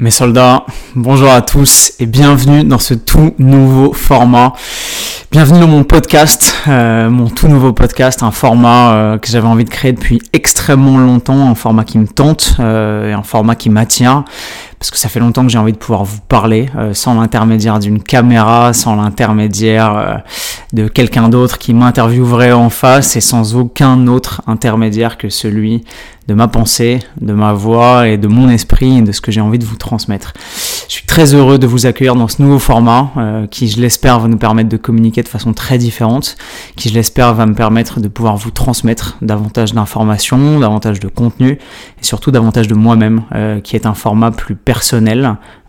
Mes soldats, bonjour à tous et bienvenue dans ce tout nouveau format. Bienvenue dans mon podcast, euh, mon tout nouveau podcast, un format euh, que j'avais envie de créer depuis extrêmement longtemps, un format qui me tente euh, et un format qui m'attire parce que ça fait longtemps que j'ai envie de pouvoir vous parler sans l'intermédiaire d'une caméra, sans l'intermédiaire de quelqu'un d'autre qui m'interviewerait en face et sans aucun autre intermédiaire que celui de ma pensée, de ma voix et de mon esprit et de ce que j'ai envie de vous transmettre. Je suis très heureux de vous accueillir dans ce nouveau format euh, qui, je l'espère, va nous permettre de communiquer de façon très différente, qui, je l'espère, va me permettre de pouvoir vous transmettre davantage d'informations, davantage de contenu et surtout davantage de moi-même, euh, qui est un format plus personnel,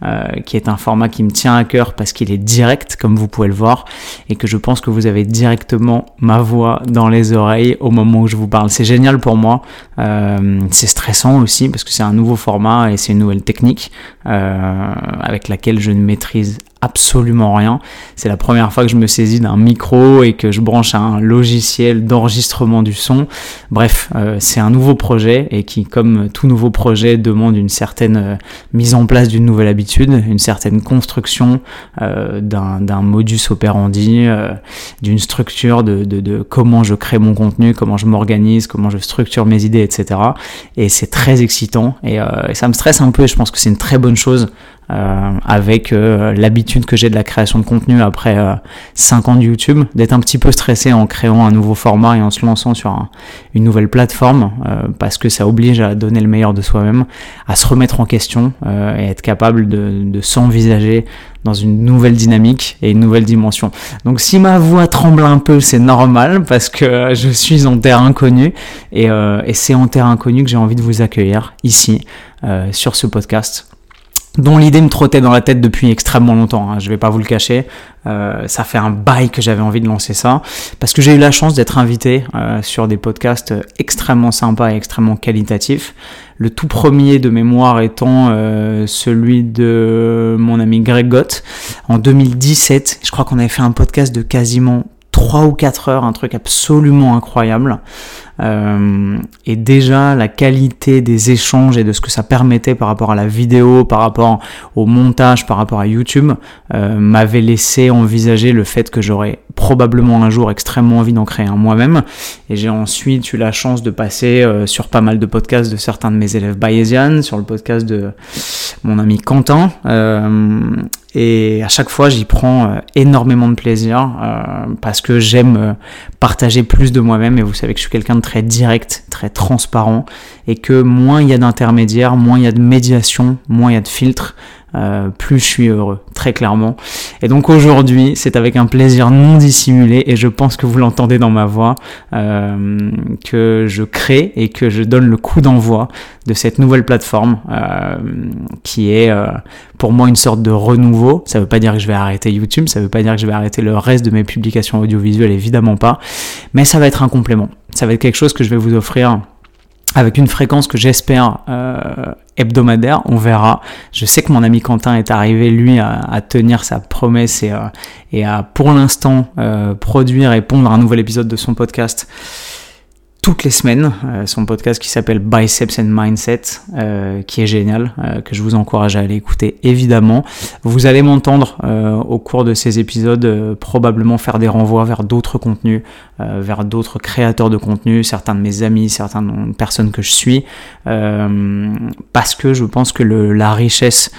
euh, qui est un format qui me tient à cœur parce qu'il est direct, comme vous pouvez le voir, et que je pense que vous avez directement ma voix dans les oreilles au moment où je vous parle. C'est génial pour moi. Euh, c'est stressant aussi parce que c'est un nouveau format et c'est une nouvelle technique euh, avec laquelle je ne maîtrise absolument rien. C'est la première fois que je me saisis d'un micro et que je branche un logiciel d'enregistrement du son. Bref, euh, c'est un nouveau projet et qui, comme tout nouveau projet, demande une certaine euh, mise en place d'une nouvelle habitude, une certaine construction euh, d'un modus operandi, d'une structure de, comment je crée mon contenu, comment je m'organise, comment je structure mes idées, etc. Et c'est très excitant et, et ça me stresse un peu et je pense que c'est une très bonne chose avec euh, l'habitude que j'ai de la création de contenu après 5 euh, ans de YouTube, d'être un petit peu stressé en créant un nouveau format et en se lançant sur une nouvelle plateforme, parce que ça oblige à donner le meilleur de soi-même, à se remettre en question et être capable de, de s'envisager dans une nouvelle dynamique et une nouvelle dimension. Donc si ma voix tremble un peu, c'est normal parce que je suis en terre inconnue et, et c'est en terre inconnue que j'ai envie de vous accueillir ici sur ce podcast dont l'idée me trottait dans la tête depuis extrêmement longtemps, hein, je vais pas vous le cacher. Euh, ça fait un bail que j'avais envie de lancer ça, parce que j'ai eu la chance d'être invité euh, sur des podcasts extrêmement sympas et extrêmement qualitatifs. Le tout premier de mémoire étant euh, celui de mon ami Greg Gott en 2017. Je crois qu'on avait fait un podcast de quasiment 3 ou 4 heures, un truc absolument incroyable. Euh, et déjà la qualité des échanges et de ce que ça permettait par rapport à la vidéo, par rapport au montage, par rapport à YouTube, euh, m'avait laissé envisager le fait que j'aurais probablement un jour extrêmement envie d'en créer un moi-même. Et j'ai ensuite eu la chance de passer euh, sur pas mal de podcasts de certains de mes élèves bayésianes, sur le podcast de mon ami Quentin. et à chaque fois, j'y prends énormément de plaisir parce que j'aime partager plus de moi-même. Et vous savez que je suis quelqu'un de très direct, très transparent, et que moins il y a d'intermédiaires, moins il y a de médiation, moins il y a de filtres, euh, plus je suis heureux, très clairement. Et donc aujourd'hui, c'est avec un plaisir non dissimulé, et je pense que vous l'entendez dans ma voix, euh, que je crée et que je donne le coup d'envoi de cette nouvelle plateforme euh, qui est pour moi une sorte de renouveau. Ça ne veut pas dire que je vais arrêter YouTube, ça ne veut pas dire que je vais arrêter le reste de mes publications audiovisuelles, évidemment pas, mais ça va être un complément. Ça va être quelque chose que je vais vous offrir avec une fréquence que j'espère euh, hebdomadaire, on verra. Je sais que mon ami Quentin est arrivé, lui, à, tenir sa promesse et, euh, à, pour l'instant, euh, produire et pondre un nouvel épisode de son podcast toutes les semaines, euh, son podcast qui s'appelle Biceps and Mindset, euh, qui est génial, euh, que je vous encourage à aller écouter évidemment. Vous allez m'entendre au cours de ces épisodes probablement faire des renvois vers d'autres contenus, vers d'autres créateurs de contenus, certains de mes amis, certaines personnes que je suis, parce que je pense que le, la richesse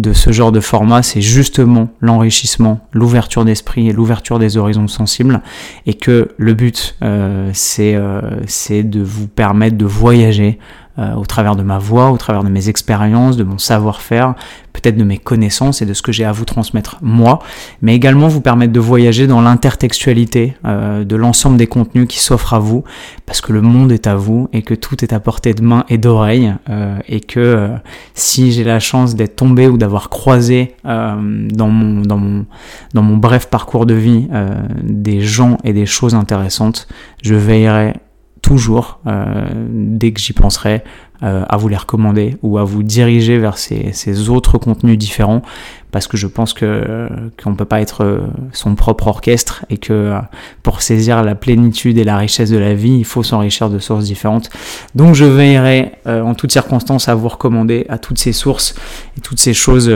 de ce genre de format, c'est justement l'enrichissement, l'ouverture d'esprit et l'ouverture des horizons sensibles, et que le but, euh, euh, c'est de vous permettre de voyager euh, au travers de ma voix, au travers de mes expériences, de mon savoir-faire, peut-être de mes connaissances et de ce que j'ai à vous transmettre moi, mais également vous permettre de voyager dans l'intertextualité euh, de l'ensemble des contenus qui s'offrent à vous, parce que le monde est à vous et que tout est à portée de main et d'oreille, euh, et que si j'ai la chance d'être tombé ou d'avoir croisé dans, mon, dans, mon, dans mon bref parcours de vie des gens et des choses intéressantes, je veillerai toujours, euh, dès que j'y penserai, euh, à vous les recommander ou à vous diriger vers ces, autres contenus différents parce que je pense que qu'on peut pas être euh, son propre orchestre et que pour saisir la plénitude et la richesse de la vie, il faut s'enrichir de sources différentes. Donc je veillerai en toutes circonstances à vous recommander à toutes ces sources et toutes ces choses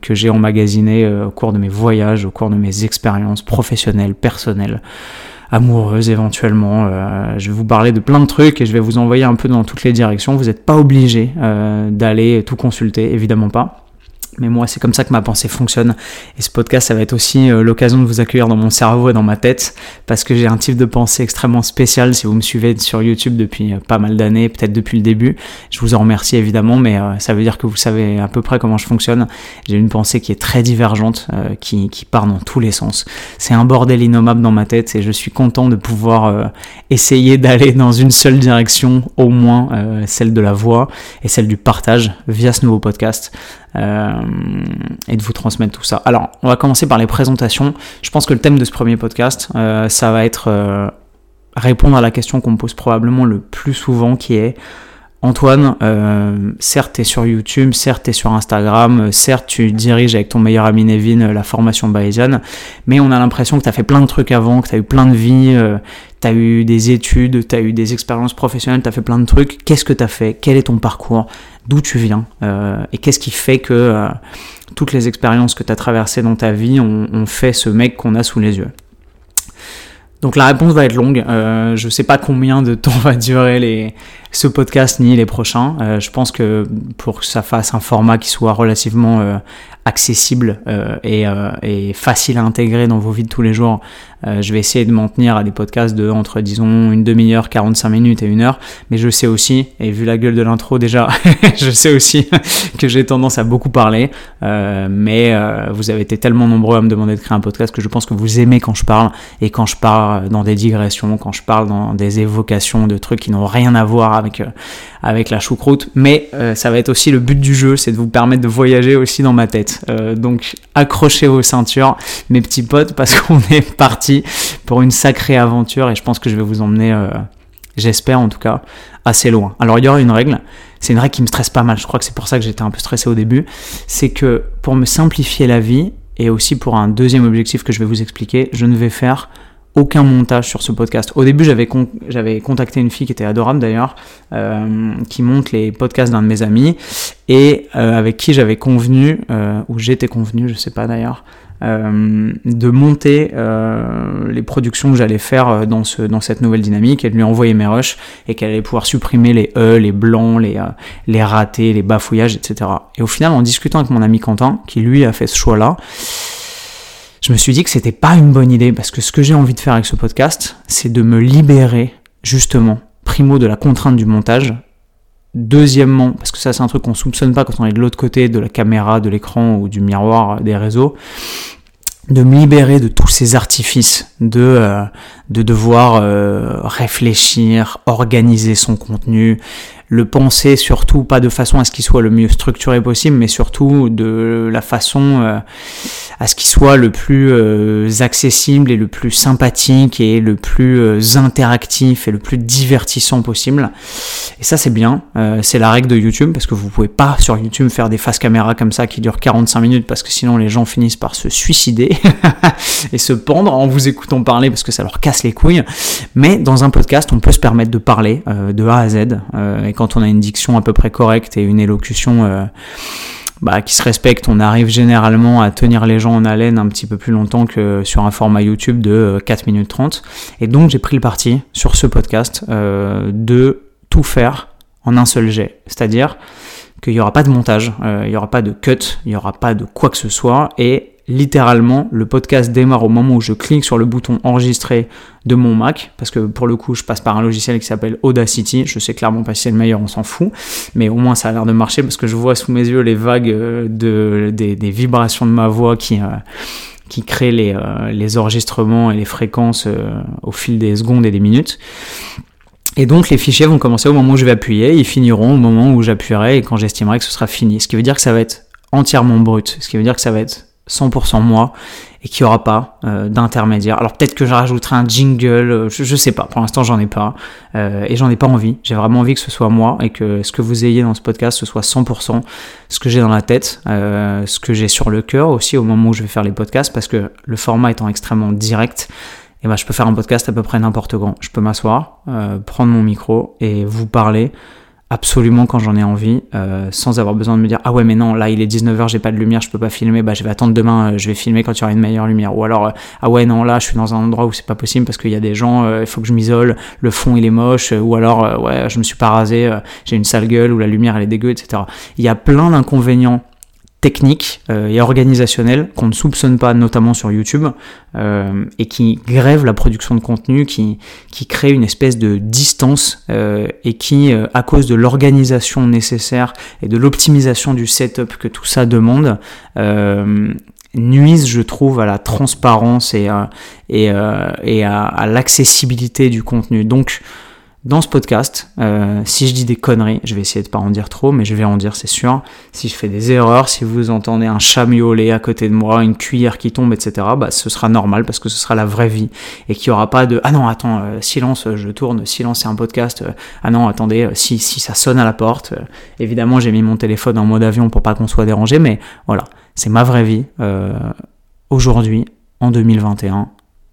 que j'ai emmagasinées au cours de mes voyages, au cours de mes expériences professionnelles, personnelles amoureuse éventuellement. Euh, je vais vous parler de plein de trucs et je vais vous envoyer un peu dans toutes les directions. Vous n'êtes pas obligé euh, d'aller tout consulter, évidemment pas. Mais moi, c'est comme ça que ma pensée fonctionne. Et ce podcast, ça va être aussi euh, l'occasion de vous accueillir dans mon cerveau et dans ma tête, parce que j'ai un type de pensée extrêmement spécial. Si vous me suivez sur YouTube depuis euh, pas mal d'années, peut-être depuis le début, je vous en remercie évidemment, mais euh, ça veut dire que vous savez à peu près comment je fonctionne. J'ai une pensée qui est très divergente, qui, qui part dans tous les sens. C'est un bordel innommable dans ma tête, et je suis content de pouvoir essayer d'aller dans une seule direction, au moins celle de la voix et celle du partage via ce nouveau podcast. Euh, et de vous transmettre tout ça. Alors, on va commencer par les présentations. Je pense que le thème de ce premier podcast, euh, ça va être euh, répondre à la question qu'on me pose probablement le plus souvent, qui est Antoine, euh, certes, tu sur YouTube, certes, tu sur Instagram, certes, tu diriges avec ton meilleur ami Nevin la formation Bayesian, mais on a l'impression que tu as fait plein de trucs avant, que tu as eu plein de vies, euh, tu eu des études, tu as eu des expériences professionnelles, tu as fait plein de trucs. Qu'est-ce que tu as fait? Quel est ton parcours? D'où tu viens? Euh, Et qu'est-ce qui fait que euh, toutes les expériences que tu as traversées dans ta vie ont fait ce mec qu'on a sous les yeux? Donc la réponse va être longue. Euh, je ne sais pas combien de temps va durer ce podcast ni les prochains. Euh, je pense que pour que ça fasse un format qui soit relativement euh, accessible et, et, facile à intégrer dans vos vies de tous les jours, euh, je vais essayer de m'en tenir à des podcasts de entre disons une demi-heure, 45 minutes et une heure. Mais je sais aussi, et vu la gueule de l'intro déjà, je sais aussi que j'ai tendance à beaucoup parler. mais vous avez été tellement nombreux à me demander de créer un podcast que je pense que vous aimez quand je parle et quand je parle dans des digressions, quand je parle dans des évocations de trucs qui n'ont rien à voir avec avec la choucroute. Mais ça va être aussi le but du jeu, c'est de vous permettre de voyager aussi dans ma tête. Euh, donc accrochez vos ceintures, mes petits potes, parce qu'on est parti pour une sacrée aventure et je pense que je vais vous emmener, euh, j'espère en tout cas, assez loin. Alors il y aura une règle, c'est une règle qui me stresse pas mal, je crois que c'est pour ça que j'étais un peu stressé au début, c'est que pour me simplifier la vie et aussi pour un deuxième objectif que je vais vous expliquer, je ne vais faire aucun montage sur ce podcast. Au début, j'avais j'avais contacté une fille qui était adorable d'ailleurs, euh, qui monte les podcasts d'un de mes amis et euh, avec qui j'avais convenu, ou j'étais convenu, je sais pas d'ailleurs, euh, de monter euh, les productions que j'allais faire dans, ce, dans cette nouvelle dynamique et de lui envoyer mes rushs et qu'elle allait pouvoir supprimer les E, les blancs, les, les ratés, les bafouillages, etc. Et au final, en discutant avec mon ami Quentin, qui lui a fait ce choix-là, je me suis dit que c'était pas une bonne idée parce que ce que j'ai envie de faire avec ce podcast, c'est de me libérer justement, primo de la contrainte du montage, deuxièmement, parce que ça c'est un truc qu'on soupçonne pas quand on est de l'autre côté de la caméra, de l'écran ou du miroir des réseaux, de me libérer de tous ces artifices de euh, de devoir euh, réfléchir, organiser son contenu, le penser surtout pas de façon à ce qu'il soit le mieux structuré possible, mais surtout de la façon euh, à ce qu'il soit le plus euh, accessible et le plus sympathique et le plus euh, interactif et le plus divertissant possible. Et ça c'est bien, c'est la règle de YouTube parce que vous pouvez pas sur YouTube faire des faces caméra comme ça qui durent 45 minutes parce que sinon les gens finissent par se suicider et se pendre en vous écoutant parler parce que ça leur casse les couilles. Mais dans un podcast, on peut se permettre de parler de A à Z et quand on a une diction à peu près correcte et une élocution euh, bah, qui se respecte, on arrive généralement à tenir les gens en haleine un petit peu plus longtemps que sur un format YouTube de 4 euh, minutes 30. Et donc j'ai pris le parti sur ce podcast euh, de tout faire en un seul jet. C'est-à-dire qu'il n'y aura pas de montage, il n'y aura pas de cut, il n'y aura pas de quoi que ce soit. Et littéralement, le podcast démarre au moment où je clique sur le bouton enregistrer de mon Mac, parce que pour le coup, je passe par un logiciel qui s'appelle Audacity. Je sais clairement pas si c'est le meilleur, on s'en fout, mais au moins ça a l'air de marcher parce que je vois sous mes yeux les vagues euh, de, des, vibrations de ma voix qui, euh, qui créent les, euh, les enregistrements et les fréquences au fil des secondes et des minutes. Et donc les fichiers vont commencer au moment où je vais appuyer, ils finiront au moment où j'appuierai et quand j'estimerai que ce sera fini. Ce qui veut dire que ça va être entièrement brut, ce qui veut dire que ça va être 100% moi et qu'il n'y aura pas euh, d'intermédiaire. Alors peut-être que je rajouterai un jingle, euh, je, je, sais pas, pour l'instant j'en ai pas euh, et j'en ai pas envie. J'ai vraiment envie que ce soit moi et que ce que vous ayez dans ce podcast ce soit 100% ce que j'ai dans la tête, ce que j'ai sur le cœur aussi au moment où je vais faire les podcasts parce que le format étant extrêmement direct, et eh ben, je peux faire un podcast à peu près n'importe quand. Je peux m'asseoir, prendre mon micro et vous parler absolument quand j'en ai envie, euh, sans avoir besoin de me dire ah ouais mais non là il est 19h j'ai pas de lumière je peux pas filmer bah je vais attendre demain euh, je vais filmer quand il y aura une meilleure lumière. Ou alors euh, ah ouais non là je suis dans un endroit où c'est pas possible parce qu'il y a des gens il faut que je m'isole le fond il est moche ou alors ouais je me suis pas rasé j'ai une sale gueule ou la lumière elle est dégueu etc il y a plein d'inconvénients techniques euh, et organisationnelles qu'on ne soupçonne pas, notamment sur YouTube, euh, et qui grèvent la production de contenu, qui, qui crée une espèce de distance euh, et qui, à cause de l'organisation nécessaire et de l'optimisation du setup que tout ça demande, nuisent, je trouve, à la transparence et, et, et à, à l'accessibilité du contenu. Donc, dans ce podcast, euh, si je dis des conneries, je vais essayer de pas en dire trop, mais je vais en dire, c'est sûr. Si je fais des erreurs, si vous entendez un chat miauler à côté de moi, une cuillère qui tombe, etc., bah, ce sera normal parce que ce sera la vraie vie et qu'il n'y aura pas de ah non attends euh, silence, je tourne, silence c'est un podcast. Euh, ah non attendez, si si ça sonne à la porte, évidemment j'ai mis mon téléphone en mode avion pour pas qu'on soit dérangé, mais voilà, c'est ma vraie vie aujourd'hui en 2021,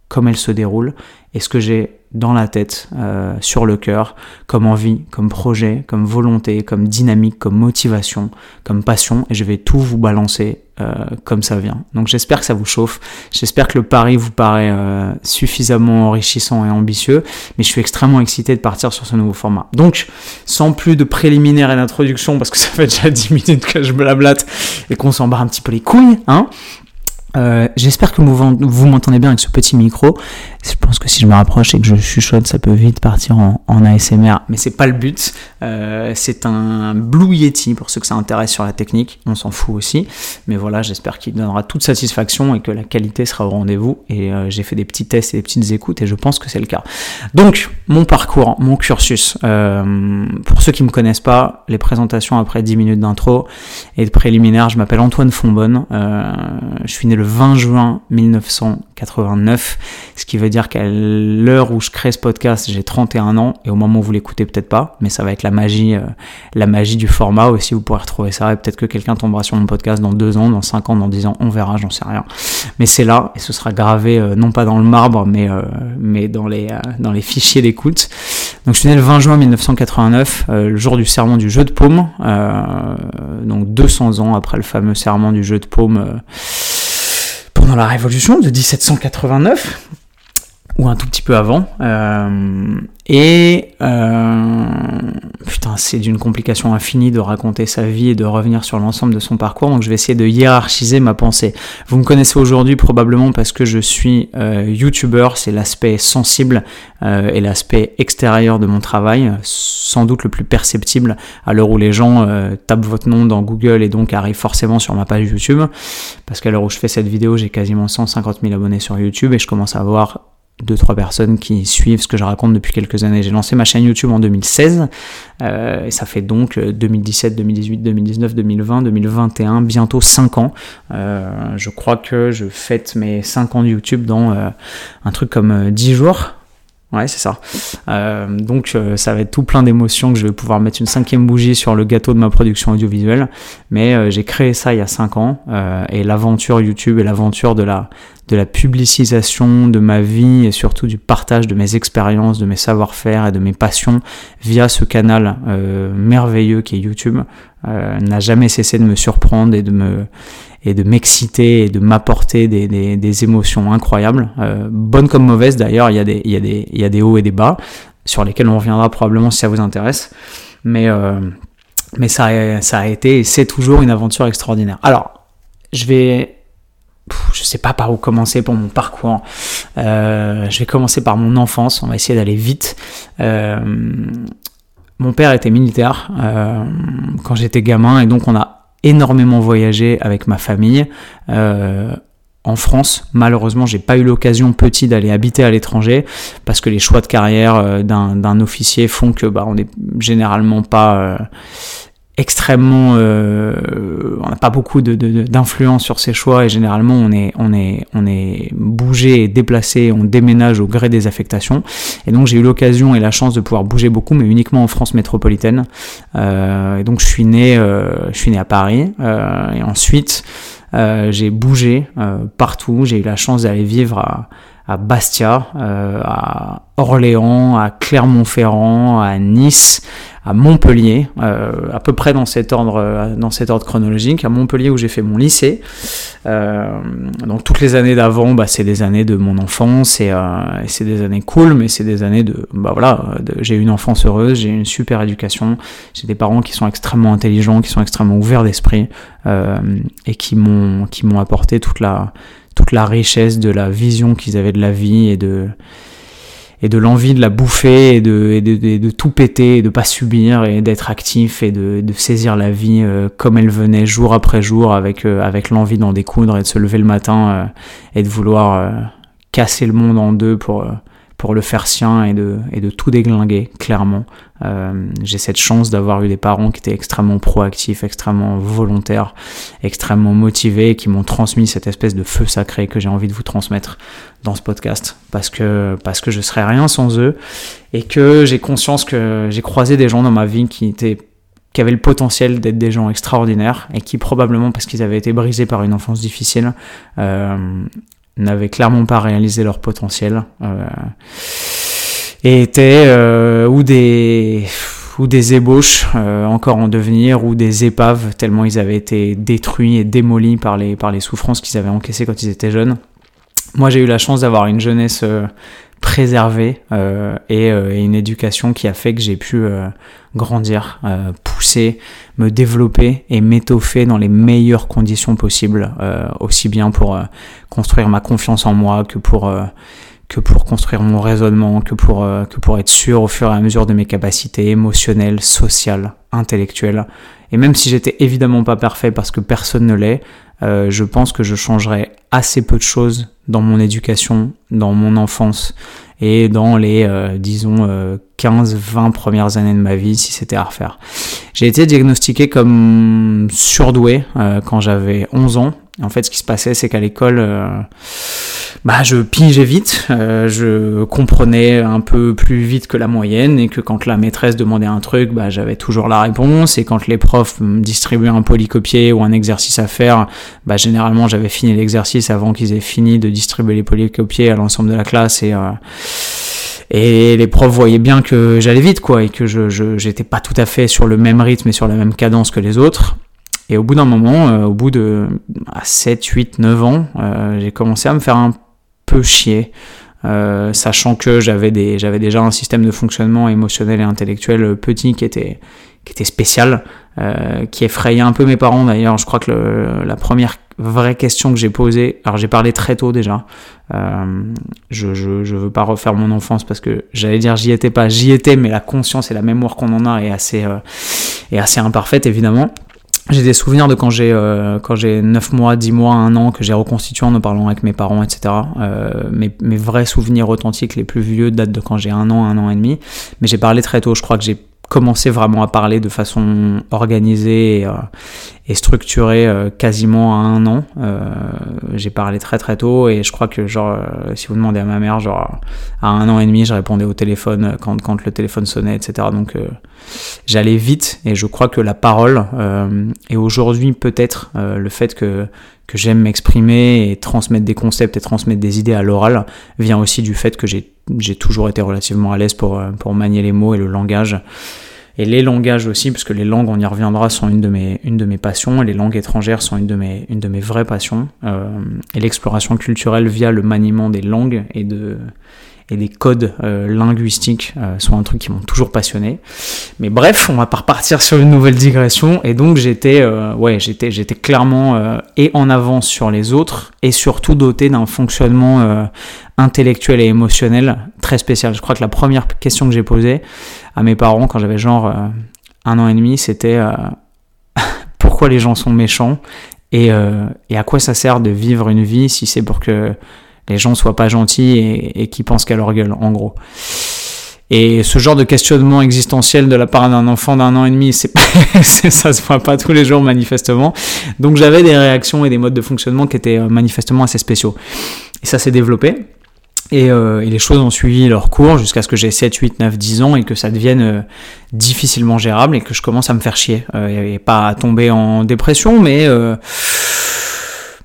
comme elle se déroule et ce que j'ai dans la tête, euh, sur le cœur, comme envie, comme projet, comme volonté, comme dynamique, comme motivation, comme passion, et je vais tout vous balancer euh, comme ça vient. Donc j'espère que ça vous chauffe, j'espère que le pari vous paraît euh, suffisamment enrichissant et ambitieux, mais je suis extrêmement excité de partir sur ce nouveau format. Donc, sans plus de préliminaires et d'introduction, parce que ça fait déjà 10 minutes que je me la blatte et qu'on s'en barre un petit peu les couilles, hein, euh, j'espère que vous, m'entendez bien avec ce petit micro. Je pense que si je me rapproche et que je chuchote, ça peut vite partir en, en ASMR, mais c'est pas le but. Euh, c'est un Blue Yeti pour ceux que ça intéresse sur la technique. On s'en fout aussi, mais voilà, j'espère qu'il donnera toute satisfaction et que la qualité sera au rendez-vous. Et euh, j'ai fait des petits tests et des petites écoutes et je pense que c'est le cas. Donc mon parcours, mon cursus. pour ceux qui me connaissent pas, les présentations après 10 minutes d'intro et de préliminaire. Je m'appelle Antoine Fonbonne. je suis né le 20 juin 1989, ce qui veut dire qu'à l'heure où je crée ce podcast, j'ai 31 ans, et au moment où vous l'écoutez, peut-être pas, mais ça va être la magie, euh, la magie du format aussi, vous pourrez retrouver ça, et peut-être que quelqu'un tombera sur mon podcast dans 2 ans, dans 5 ans, dans 10 ans, on verra, j'en sais rien. Mais c'est là, et ce sera gravé euh, non pas dans le marbre, mais, euh, dans les fichiers d'écoute. Donc je suis né le 20 juin 1989, le jour du serment du jeu de paume, donc 200 ans après le fameux serment du jeu de paume pendant la Révolution de 1789 ou un tout petit peu avant. Euh, et euh, putain, c'est d'une complication infinie de raconter sa vie et de revenir sur l'ensemble de son parcours. Donc je vais essayer de hiérarchiser ma pensée. Vous me connaissez aujourd'hui probablement parce que je suis euh, YouTuber. C'est l'aspect sensible euh, et l'aspect extérieur de mon travail, sans doute le plus perceptible à l'heure où les gens euh, tapent votre nom dans Google et donc arrivent forcément sur ma page YouTube. Parce qu'à l'heure où je fais cette vidéo, j'ai quasiment 150 000 abonnés sur YouTube et je commence à avoir deux trois personnes qui suivent ce que je raconte depuis quelques années. J'ai lancé ma chaîne YouTube en 2016 euh, et ça fait donc 2017, 2018, 2019, 2020, 2021, bientôt 5 ans. Euh, je crois que je fête mes 5 ans de YouTube dans euh, un truc comme 10 jours. Ouais, c'est ça. Euh, donc, euh, ça va être tout plein d'émotions que je vais pouvoir mettre une cinquième bougie sur le gâteau de ma production audiovisuelle. Mais euh, j'ai créé ça il y a cinq ans et l'aventure YouTube et l'aventure de la de la publicisation de ma vie et surtout du partage de mes expériences, de mes savoir-faire et de mes passions via ce canal merveilleux qui est YouTube n'a jamais cessé de me surprendre et de me et de m'exciter et de m'apporter des, des, émotions incroyables, euh, bonnes comme mauvaises d'ailleurs, il, y a des, il, il y a des hauts et des bas, sur lesquels on reviendra probablement si ça vous intéresse, mais, euh, mais ça, a, ça a été et c'est toujours une aventure extraordinaire. Alors, je vais... Je sais pas par où commencer pour mon parcours. Euh, je vais commencer par mon enfance. On va essayer d'aller vite. Mon père était militaire quand j'étais gamin et donc on a énormément voyagé avec ma famille. Euh, en France, malheureusement, j'ai pas eu l'occasion petit d'aller habiter à l'étranger parce que les choix de carrière euh, d'un officier font que bah, on n'est généralement pas euh, extrêmement on n'a pas beaucoup d'influence sur ses choix et généralement on est, on est, on est bougé et déplacé, on déménage au gré des affectations. Et donc j'ai eu l'occasion et la chance de pouvoir bouger beaucoup, mais uniquement en France métropolitaine. et donc je suis né, je suis né à Paris et ensuite j'ai bougé partout. J'ai eu la chance d'aller vivre à à Bastia, euh, à Orléans, à Clermont-Ferrand, à Nice, à Montpellier, euh, à peu près dans cet ordre, euh, dans cet ordre chronologique, à Montpellier où j'ai fait mon lycée. donc toutes les années d'avant, bah, c'est des années de mon enfance et, c'est des années cool, mais c'est des années de, bah voilà, j'ai une enfance heureuse, j'ai une super éducation, j'ai des parents qui sont extrêmement intelligents, qui sont extrêmement ouverts d'esprit et qui m'ont, qui m'ont apporté toute la toute la richesse de la vision qu'ils avaient de la vie et de et de l'envie de la bouffer et de, de, tout péter et de pas subir et d'être actif et de, de, saisir la vie euh, comme elle venait jour après jour avec, euh, avec l'envie d'en découdre et de se lever le matin euh, et de vouloir casser le monde en deux pour, pour le faire sien et de, et de tout déglinguer, clairement. Euh, j'ai cette chance d'avoir eu des parents qui étaient extrêmement proactifs, extrêmement volontaires, extrêmement motivés, qui m'ont transmis cette espèce de feu sacré que j'ai envie de vous transmettre dans ce podcast, parce que, parce que je serais rien sans eux, et que j'ai conscience que j'ai croisé des gens dans ma vie qui étaient qui avaient le potentiel d'être des gens extraordinaires et qui probablement parce qu'ils avaient été brisés par une enfance difficile euh, n'avaient clairement pas réalisé leur potentiel euh, et étaient euh, ou des ou des ébauches euh, encore en devenir ou des épaves tellement ils avaient été détruits et démolis par les par les souffrances qu'ils avaient encaissées quand ils étaient jeunes. Moi, j'ai eu la chance d'avoir une jeunesse préservée euh, et, et, une éducation qui a fait que j'ai pu grandir, pousser, me développer et m'étoffer dans les meilleures conditions possibles, aussi bien pour construire ma confiance en moi, que pour euh, que pour construire mon raisonnement, que pour euh, que pour être sûr au fur et à mesure de mes capacités émotionnelles, sociales, intellectuelles. Et même si j'étais évidemment pas parfait parce que personne ne l'est, euh, je pense que je changerais assez peu de choses dans mon éducation, dans mon enfance et dans les, disons, 15-20 premières années de ma vie si c'était à refaire. J'ai été diagnostiqué comme surdoué quand j'avais 11 ans en fait, ce qui se passait, c'est qu'à l'école, euh, bah, je pigeais vite, euh, je comprenais un peu plus vite que la moyenne, et que quand la maîtresse demandait un truc, bah, j'avais toujours la réponse, et quand les profs distribuaient un polycopier ou un exercice à faire, bah, généralement, j'avais fini l'exercice avant qu'ils aient fini de distribuer les polycopiers à l'ensemble de la classe, et euh, et les profs voyaient bien que j'allais vite quoi et que je j'étais pas tout à fait sur le même rythme et sur la même cadence que les autres. Et au bout d'un moment, euh, au bout de 7, 8, 9 ans, euh, j'ai commencé à me faire un peu chier. Euh, sachant que j'avais des j'avais déjà un système de fonctionnement émotionnel et intellectuel petit qui était qui était spécial qui effrayait un peu mes parents d'ailleurs. Je crois que la première vraie question que j'ai posée alors j'ai parlé très tôt déjà. Je, je je veux pas refaire mon enfance parce que j'allais dire j'y étais pas. J'y étais mais la conscience et la mémoire qu'on en a est assez est assez imparfaite évidemment j'ai des souvenirs de quand j'ai euh, quand j'ai 9 mois, 10 mois, 1 an que j'ai reconstitué en en parlant avec mes parents, etc. Euh, mes, vrais souvenirs authentiques les plus vieux datent de quand j'ai un an, un an et demi. Mais j'ai parlé très tôt. Je crois que j'ai commencé vraiment à parler de façon organisée et, euh, et structurée euh, quasiment à un an. Euh, j'ai parlé très très tôt et je crois que genre si vous demandez à ma mère genre à un an et demi je répondais au téléphone quand, quand le téléphone sonnait etc. Donc j'allais vite et je crois que la parole et aujourd'hui peut-être le fait que que j'aime m'exprimer et transmettre des concepts et transmettre des idées à l'oral vient aussi du fait que j'ai toujours été relativement à l'aise pour, euh, pour manier les mots et le langage. Et les langages aussi, parce que les langues, on y reviendra, sont une de mes, une de mes passions, et les langues étrangères sont une de mes, une de mes vraies passions. Euh, et l'exploration culturelle via le maniement des langues et de, et les codes euh, linguistiques euh, sont un truc qui m'ont toujours passionné. Mais bref, on va pas repartir sur une nouvelle digression. Et donc j'étais, euh, ouais, j'étais, j'étais clairement et en avance sur les autres et surtout doté d'un fonctionnement intellectuel et émotionnel très spécial. Je crois que la première question que j'ai posée à mes parents quand j'avais genre un an et demi, c'était pourquoi les gens sont méchants et, et à quoi ça sert de vivre une vie si c'est pour que les gens soient pas gentils et, qui pensent qu'à leur gueule, en gros. Et ce genre de questionnement existentiel de la part d'un enfant d'un an et demi, c'est ça se voit pas tous les jours manifestement. Donc j'avais des réactions et des modes de fonctionnement qui étaient euh, manifestement assez spéciaux. Et ça s'est développé. Et, euh, et, les choses ont suivi leur cours jusqu'à ce que j'ai 7, 8, 9, 10 ans et que ça devienne euh, difficilement gérable et que je commence à me faire chier. Et pas à tomber en dépression, mais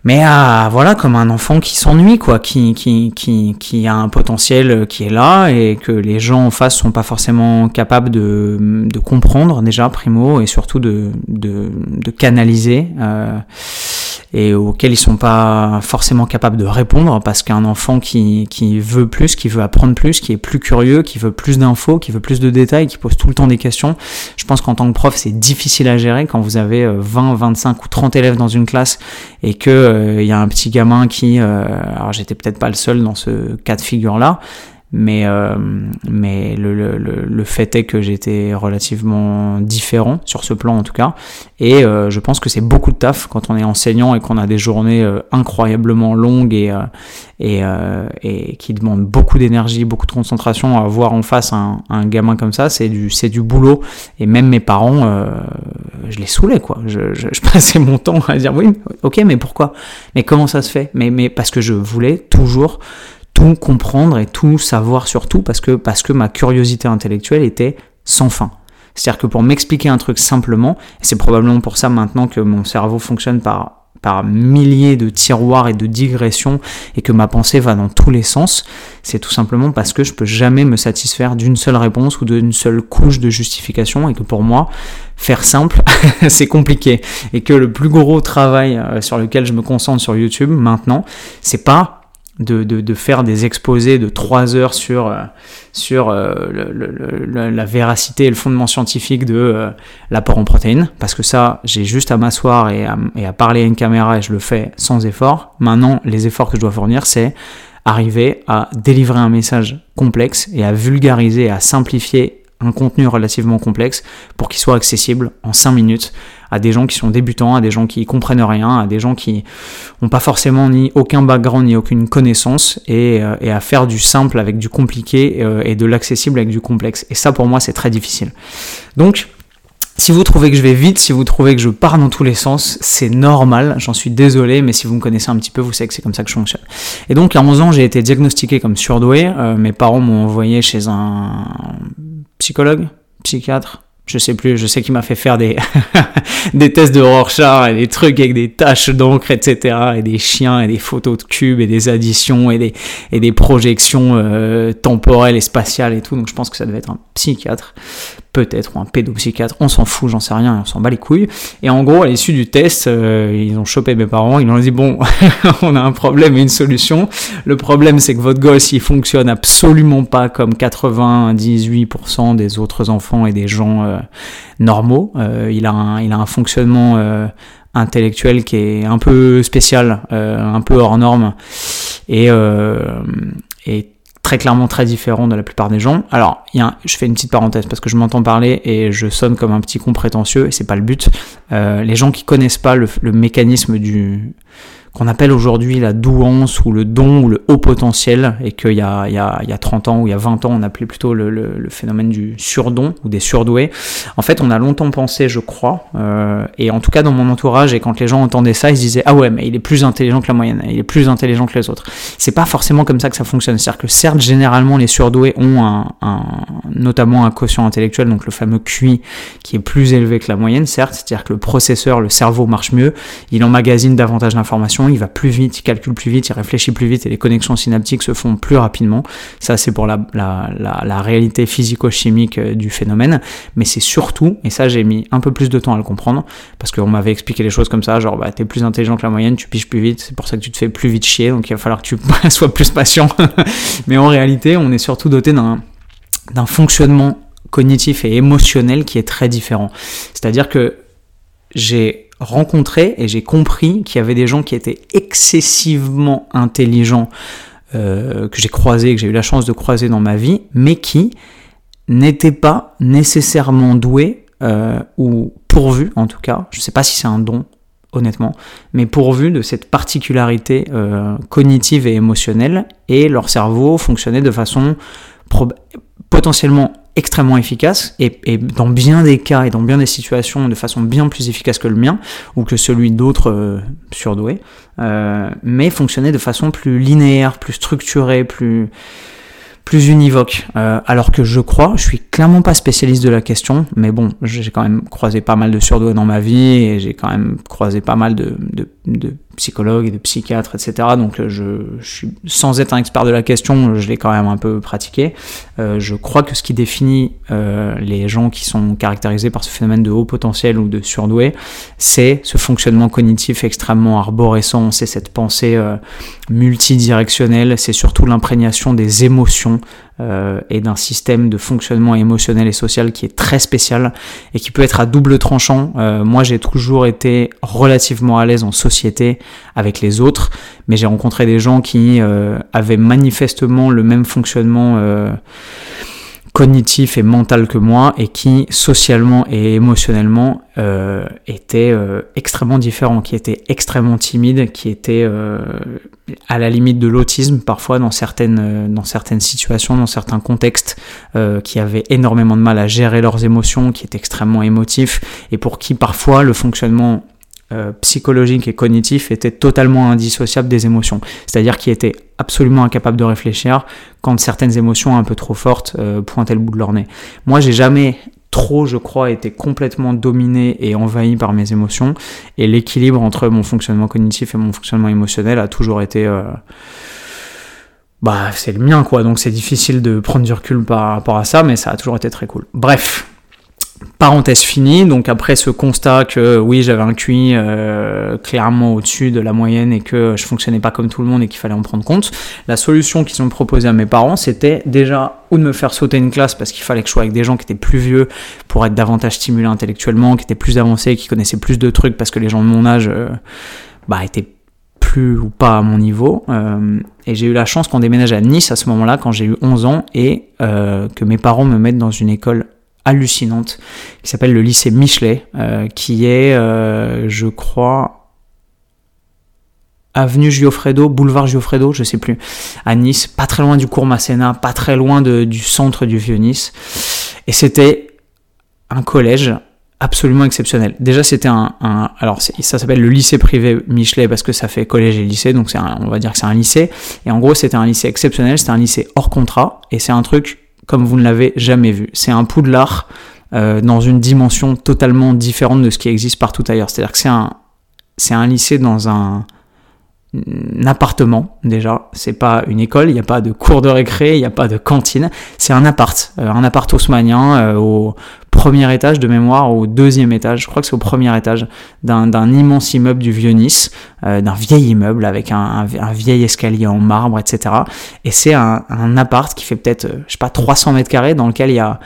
mais à voilà comme un enfant qui s'ennuie quoi, qui, qui qui qui a un potentiel qui est là et que les gens en face sont pas forcément capables de, de comprendre déjà primo et surtout de de, de canaliser. Euh, et auxquels ils sont pas forcément capables de répondre parce qu'un enfant qui, qui veut plus, qui veut apprendre plus, qui est plus curieux, qui veut plus d'infos, qui veut plus de détails, qui pose tout le temps des questions, je pense qu'en tant que prof c'est difficile à gérer quand vous avez 20, 25 ou 30 élèves dans une classe et que euh, y a un petit gamin qui, euh, alors j'étais peut-être pas le seul dans ce cas de figure là, mais euh, mais le, le, le, fait est que j'étais relativement différent sur ce plan en tout cas. Et euh, je pense que c'est beaucoup de taf quand on est enseignant et qu'on a des journées euh, incroyablement longues et et, et qui demandent beaucoup d'énergie beaucoup de concentration à voir en face un, un gamin comme ça. C'est du c'est du boulot. Et même mes parents je les saoulais quoi. Je, je, je, passais mon temps à dire oui ok mais pourquoi? Mais comment ça se fait? Mais mais parce que je voulais toujours tout comprendre et tout savoir sur tout parce que, parce que ma curiosité intellectuelle était sans fin. C'est-à-dire que pour m'expliquer un truc simplement, et c'est probablement pour ça maintenant que mon cerveau fonctionne par par milliers de tiroirs et de digressions et que ma pensée va dans tous les sens, c'est tout simplement parce que je peux jamais me satisfaire d'une seule réponse ou d'une seule couche de justification et que pour moi, faire simple, c'est compliqué et que le plus gros travail euh, sur lequel je me concentre sur YouTube maintenant, c'est pas de, de, de, faire des exposés de 3 heures sur, euh, sur euh, le, la véracité et le fondement scientifique de euh, l'apport en protéines, parce que ça, j'ai juste à m'asseoir et et à parler à une caméra et je le fais sans effort. Maintenant, les efforts que je dois fournir, c'est arriver à délivrer un message complexe et à vulgariser, à simplifier un contenu relativement complexe pour qu'il soit accessible en 5 minutes à des gens qui sont débutants, à des gens qui comprennent rien, à des gens qui n'ont pas forcément ni aucun background ni aucune connaissance et, euh, à faire du simple avec du compliqué euh, et de l'accessible avec du complexe. Et ça pour moi c'est très difficile. Donc si vous trouvez que je vais vite, si vous trouvez que je pars dans tous les sens, c'est normal, j'en suis désolé, mais si vous me connaissez un petit peu, vous savez que c'est comme ça que je fonctionne. Et donc à 11 ans, j'ai été diagnostiqué comme surdoué, euh, mes parents m'ont envoyé chez un psychologue, psychiatre, je sais plus, je sais qu'il m'a fait faire des, des tests de Rorschach et des trucs avec des taches d'encre, etc. et des chiens et des photos de cubes et des additions et des, et des projections euh, temporelles et spatiales et tout. Donc je pense que ça devait être un psychiatre peut-être, ou un pédopsychiatre, on s'en fout, j'en sais rien, on s'en bat les couilles. Et en gros, à l'issue du test, euh, ils ont chopé mes parents, ils ont dit, bon, on a un problème et une solution. Le problème, c'est que votre gosse, il fonctionne absolument pas comme 98% des autres enfants et des gens euh, normaux. Euh, il, a un, il a un fonctionnement intellectuel qui est un peu spécial, un peu hors norme. Et, et très clairement très différent de la plupart des gens. Alors, y a je fais une petite parenthèse parce que je m'entends parler et je sonne comme un petit con prétentieux et c'est pas le but. Euh, les gens qui connaissent pas le mécanisme du qu'on appelle aujourd'hui la douance ou le don ou le haut potentiel et qu'il y a, il y, a, il y a 30 ans ou il y a 20 ans on appelait plutôt le, le, phénomène du surdon ou des surdoués. En fait on a longtemps pensé je crois euh, et en tout cas dans mon entourage et quand les gens entendaient ça ils se disaient ah ouais mais il est plus intelligent que la moyenne, il est plus intelligent que les autres. C'est pas forcément comme ça que ça fonctionne. C'est-à-dire que certes généralement les surdoués ont un, notamment un quotient intellectuel donc le fameux QI qui est plus élevé que la moyenne certes, c'est-à-dire que le processeur, le cerveau marche mieux, il emmagasine davantage d'informations il va plus vite, il calcule plus vite, il réfléchit plus vite et les connexions synaptiques se font plus rapidement. Ça, c'est pour la, réalité physico-chimique euh, du phénomène. Mais c'est surtout, et ça, j'ai mis un peu plus de temps à le comprendre, parce qu'on m'avait expliqué les choses comme ça, genre, bah, t'es plus intelligent que la moyenne, tu piges plus vite, c'est pour ça que tu te fais plus vite chier, donc il va falloir que tu sois plus patient. Mais en réalité, on est surtout doté d'un fonctionnement cognitif et émotionnel qui est très différent. C'est-à-dire que j'ai rencontré et j'ai compris qu'il y avait des gens qui étaient excessivement intelligents, euh, que j'ai croisés, que j'ai eu la chance de croiser dans ma vie, mais qui n'étaient pas nécessairement doués euh, ou pourvus en tout cas, je ne sais pas si c'est un don honnêtement, mais pourvus de cette particularité euh, cognitive et émotionnelle, et leur cerveau fonctionnait de façon potentiellement extrêmement efficace et, et, dans bien des cas et dans bien des situations de façon bien plus efficace que le mien ou que celui d'autres euh, surdoués, euh, mais fonctionnait de façon plus linéaire, plus structurée, plus plus univoque. Euh, alors que je crois, je suis clairement pas spécialiste de la question, mais bon, j'ai quand même croisé pas mal de surdoués dans ma vie et j'ai quand même croisé pas mal de, de, de psychologues et de psychiatres, etc. Donc euh, je, suis, sans être un expert de la question, je l'ai quand même un peu pratiqué. Euh, je crois que ce qui définit euh, les gens qui sont caractérisés par ce phénomène de haut potentiel ou de surdoué, c'est ce fonctionnement cognitif extrêmement arborescent, c'est cette pensée euh, multidirectionnelle, c'est surtout l'imprégnation des émotions euh, et d'un système de fonctionnement émotionnel et social qui est très spécial et qui peut être à double tranchant. Euh, moi, j'ai toujours été relativement à l'aise en société avec les autres, mais j'ai rencontré des gens qui euh, avaient manifestement le même fonctionnement euh, cognitif et mental que moi et qui socialement et émotionnellement euh, était euh, extrêmement différent, qui était extrêmement timide, qui était euh, à la limite de l'autisme parfois dans certaines euh, dans certaines situations, dans certains contextes, qui avaient énormément de mal à gérer leurs émotions, qui étaient extrêmement émotifs et pour qui parfois le fonctionnement euh, psychologique et cognitif était totalement indissociable des émotions. C'est-à-dire qu'il était absolument incapable de réfléchir quand certaines émotions un peu trop fortes euh, pointaient le bout de leur nez. Moi, j'ai jamais trop, je crois, été complètement dominé et envahi par mes émotions. Et l'équilibre entre mon fonctionnement cognitif et mon fonctionnement émotionnel a toujours été... Euh, bah, c'est le mien, quoi. Donc c'est difficile de prendre du recul par rapport à ça, mais ça a toujours été très cool. Bref, Parenthèse finie, donc après ce constat que oui j'avais un QI euh, clairement au-dessus de la moyenne et que je fonctionnais pas comme tout le monde et qu'il fallait en prendre compte, la solution qu'ils ont proposée à mes parents c'était déjà ou de me faire sauter une classe parce qu'il fallait que je sois avec des gens qui étaient plus vieux pour être davantage stimulés intellectuellement, qui étaient plus avancés, qui connaissaient plus de trucs parce que les gens de mon âge euh, bah, étaient plus ou pas à mon niveau. Euh, et j'ai eu la chance qu'on déménage à Nice à ce moment-là quand j'ai eu 11 ans et que mes parents me mettent dans une école hallucinante qui s'appelle le lycée Michelet, euh, qui est, euh, je crois, avenue Giofredo, boulevard Giofredo, je sais plus, à Nice, pas très loin du cours Masséna, pas très loin du centre du vieux Nice. Et c'était un collège absolument exceptionnel. Déjà, c'était un, alors ça s'appelle le lycée privé Michelet parce que ça fait collège et lycée, donc on va dire que c'est un lycée. Et en gros, c'était un lycée exceptionnel, c'était un lycée hors contrat, et c'est un truc comme vous ne l'avez jamais vu. C'est un poudlard euh, dans une dimension totalement différente de ce qui existe partout ailleurs. C'est-à-dire que c'est un, un lycée dans un, un appartement déjà. C'est pas une école, il n'y a pas de cours de récré, il n'y a pas de cantine. C'est un appart, euh, un appart haussmanien euh, au premier étage de mémoire, au deuxième étage. Je crois que c'est au premier étage d'un, immense immeuble du vieux Nice, euh, d'un vieil immeuble avec un, un, vieil escalier en marbre, etc. Et c'est un, un appart qui fait peut-être, je sais pas, 300 mètres carrés dans lequel il y a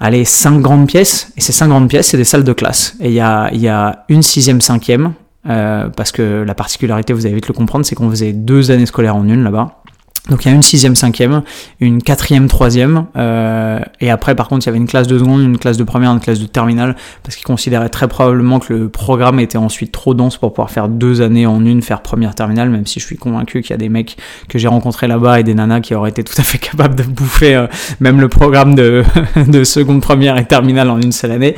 allez, cinq grandes pièces, et ces cinq grandes pièces, c'est des salles de classe. Et il y a, y a une sixième, cinquième, euh, parce que la particularité, vous allez vite le comprendre, c'est qu'on faisait deux années scolaires en une là-bas. Donc il y a une sixième, cinquième, une quatrième, troisième, euh, et après par contre il y avait une classe de seconde, une classe de première, une classe de terminale, parce qu'ils considéraient très probablement que le programme était ensuite trop dense pour pouvoir faire deux années en une, faire première, terminale, même si je suis convaincu qu'il y a des mecs que j'ai rencontrés là-bas et des nanas qui auraient été tout à fait capables de bouffer euh, même le programme de, de seconde, première et terminale en une seule année,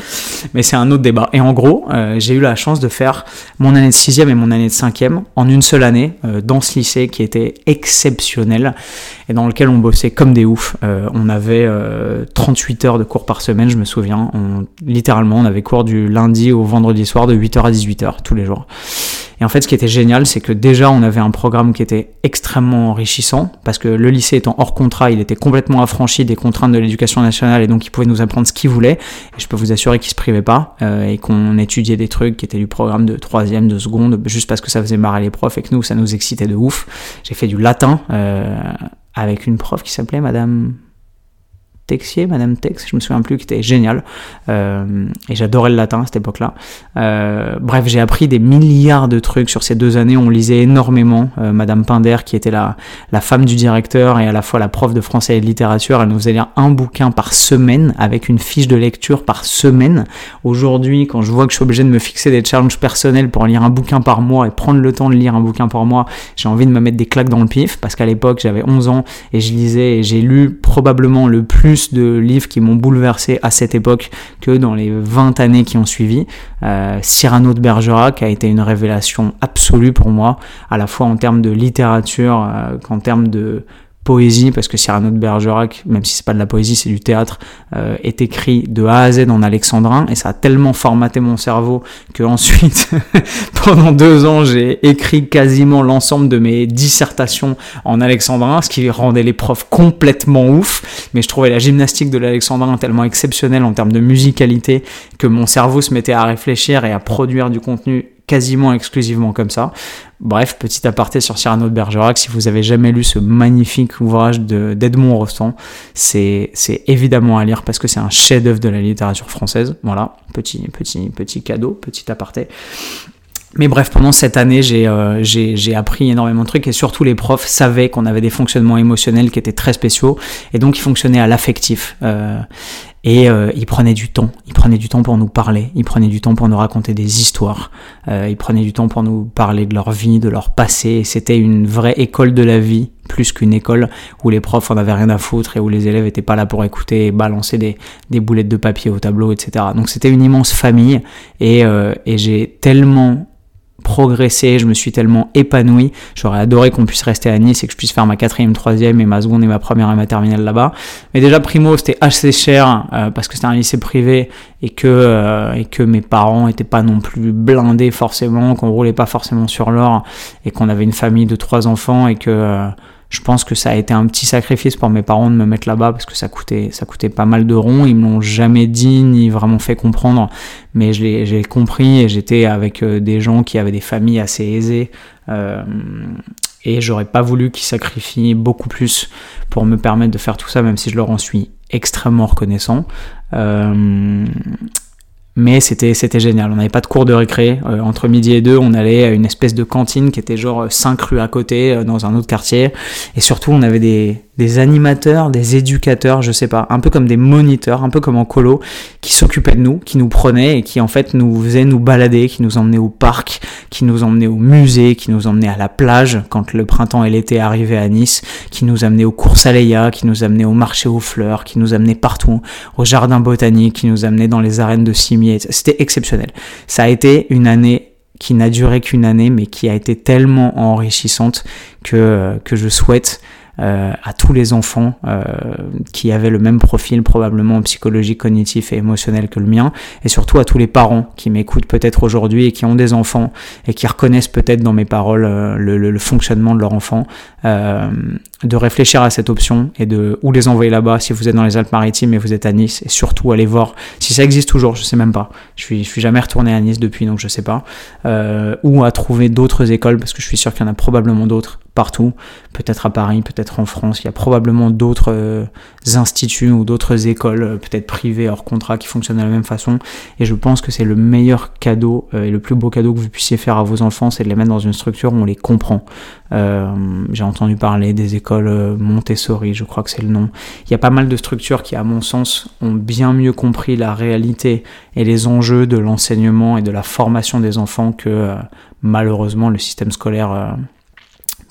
mais c'est un autre débat. Et en gros, euh, j'ai eu la chance de faire mon année de sixième et mon année de cinquième en une seule année euh, dans ce lycée qui était exceptionnel et dans lequel on bossait comme des oufs. Euh, on avait euh, 38 heures de cours par semaine, je me souviens. Littéralement, on avait cours du lundi au vendredi soir de 8h à 18h tous les jours. Et en fait, ce qui était génial, c'est que déjà, on avait un programme qui était extrêmement enrichissant, parce que le lycée étant hors contrat, il était complètement affranchi des contraintes de l'éducation nationale, et donc il pouvait nous apprendre ce qu'il voulait. Et je peux vous assurer qu'il se privait pas, euh, et qu'on étudiait des trucs qui étaient du programme de troisième, de seconde, juste parce que ça faisait marrer les profs, et que nous, ça nous excitait de ouf. J'ai fait du latin euh, avec une prof qui s'appelait Madame Texier, Madame Tex, je me souviens plus, qui était génial. Euh, et j'adorais le latin à cette époque-là. Euh, bref, j'ai appris des milliards de trucs sur ces deux années. On lisait énormément. Euh, Madame Pinder, qui était la, la femme du directeur et à la fois la prof de français et de littérature, elle nous faisait lire un bouquin par semaine avec une fiche de lecture par semaine. Aujourd'hui, quand je vois que je suis obligé de me fixer des challenges personnels pour lire un bouquin par mois et prendre le temps de lire un bouquin par mois, j'ai envie de me mettre des claques dans le pif parce qu'à l'époque, j'avais 11 ans et je lisais et j'ai lu probablement le plus de livres qui m'ont bouleversé à cette époque que dans les 20 années qui ont suivi. Euh, Cyrano de Bergerac a été une révélation absolue pour moi, à la fois en termes de littérature euh, qu'en termes de poésie, parce que Cyrano de Bergerac, même si c'est pas de la poésie, c'est du théâtre, euh, est écrit de A à Z en alexandrin, et ça a tellement formaté mon cerveau que ensuite, pendant deux ans, j'ai écrit quasiment l'ensemble de mes dissertations en alexandrin, ce qui rendait les profs complètement ouf, mais je trouvais la gymnastique de l'alexandrin tellement exceptionnelle en termes de musicalité que mon cerveau se mettait à réfléchir et à produire du contenu quasiment exclusivement comme ça. Bref, petit aparté sur Cyrano de Bergerac, si vous avez jamais lu ce magnifique ouvrage d'Edmond Rostand, c'est évidemment à lire parce que c'est un chef-d'œuvre de la littérature française. Voilà, petit, petit, petit cadeau, petit aparté. Mais bref, pendant cette année, euh, j'ai appris énormément de trucs et surtout les profs savaient qu'on avait des fonctionnements émotionnels qui étaient très spéciaux et donc ils fonctionnaient à l'affectif. Euh, et euh, ils prenaient du temps, ils prenaient du temps pour nous parler, ils prenaient du temps pour nous raconter des histoires, euh, ils prenaient du temps pour nous parler de leur vie, de leur passé. C'était une vraie école de la vie, plus qu'une école où les profs en avaient rien à foutre et où les élèves étaient pas là pour écouter et balancer des, des boulettes de papier au tableau, etc. Donc c'était une immense famille et, euh, et j'ai tellement progressé, je me suis tellement épanoui. J'aurais adoré qu'on puisse rester à Nice et que je puisse faire ma quatrième, troisième et ma seconde et ma première et ma terminale là-bas. Mais déjà primo, c'était assez cher euh, parce que c'était un lycée privé et que euh, mes parents étaient pas non plus blindés forcément, qu'on roulait pas forcément sur l'or et qu'on avait une famille de trois enfants et que euh, je pense que ça a été un petit sacrifice pour mes parents de me mettre là-bas parce que ça coûtait, ça coûtait pas mal de ronds. Ils me l'ont jamais dit ni vraiment fait comprendre, mais j'ai compris et j'étais avec euh, des gens qui avaient des familles assez aisées. Euh, et j'aurais pas voulu qu'ils sacrifient beaucoup plus pour me permettre de faire tout ça, même si je leur en suis extrêmement reconnaissant. Euh, mais c'était c'était génial. On n'avait pas de cours de récré. Euh, entre midi et deux, on allait à une espèce de cantine qui était genre 5 rues à côté, euh, dans un autre quartier. Et surtout, on avait des, des animateurs, des éducateurs, je sais pas, un peu comme des moniteurs, un peu comme en colo, qui s'occupaient de nous, qui nous prenaient et qui en fait nous faisaient nous balader, qui nous emmenaient au parc, qui nous emmenaient au musée, qui nous emmenaient à la plage quand le printemps et l'été arrivaient à Nice, qui nous amenaient aux courses à qui nous amenaient au marché aux fleurs, qui nous amenaient partout, au jardin botanique, qui nous amenaient dans les arènes de cimier. C'était exceptionnel. Ça a été une année qui n'a duré qu'une année, mais qui a été tellement enrichissante que je souhaite euh, à tous les enfants euh, qui avaient le même profil probablement psychologique, cognitif et émotionnel que le mien, et surtout à tous les parents qui m'écoutent peut-être aujourd'hui et qui ont des enfants et qui reconnaissent peut-être dans mes paroles euh, le, le, fonctionnement de leur enfant, de réfléchir à cette option et de où les envoyer là-bas si vous êtes dans les Alpes-Maritimes et vous êtes à Nice, et surtout aller voir si ça existe toujours, je sais même pas. Je suis, je suis jamais retourné à Nice depuis, donc je sais pas. ou à trouver d'autres écoles parce que je suis sûr qu'il y en a probablement d'autres partout, peut-être à Paris, peut-être en France. Il y a probablement d'autres euh, instituts ou d'autres écoles, euh, peut-être privées hors contrat, qui fonctionnent de la même façon. Et je pense que c'est le meilleur cadeau euh, et le plus beau cadeau que vous puissiez faire à vos enfants, c'est de les mettre dans une structure où on les comprend. J'ai entendu parler des écoles Montessori, je crois que c'est le nom. Il y a pas mal de structures qui, à mon sens, ont bien mieux compris la réalité et les enjeux de l'enseignement et de la formation des enfants que malheureusement le système scolaire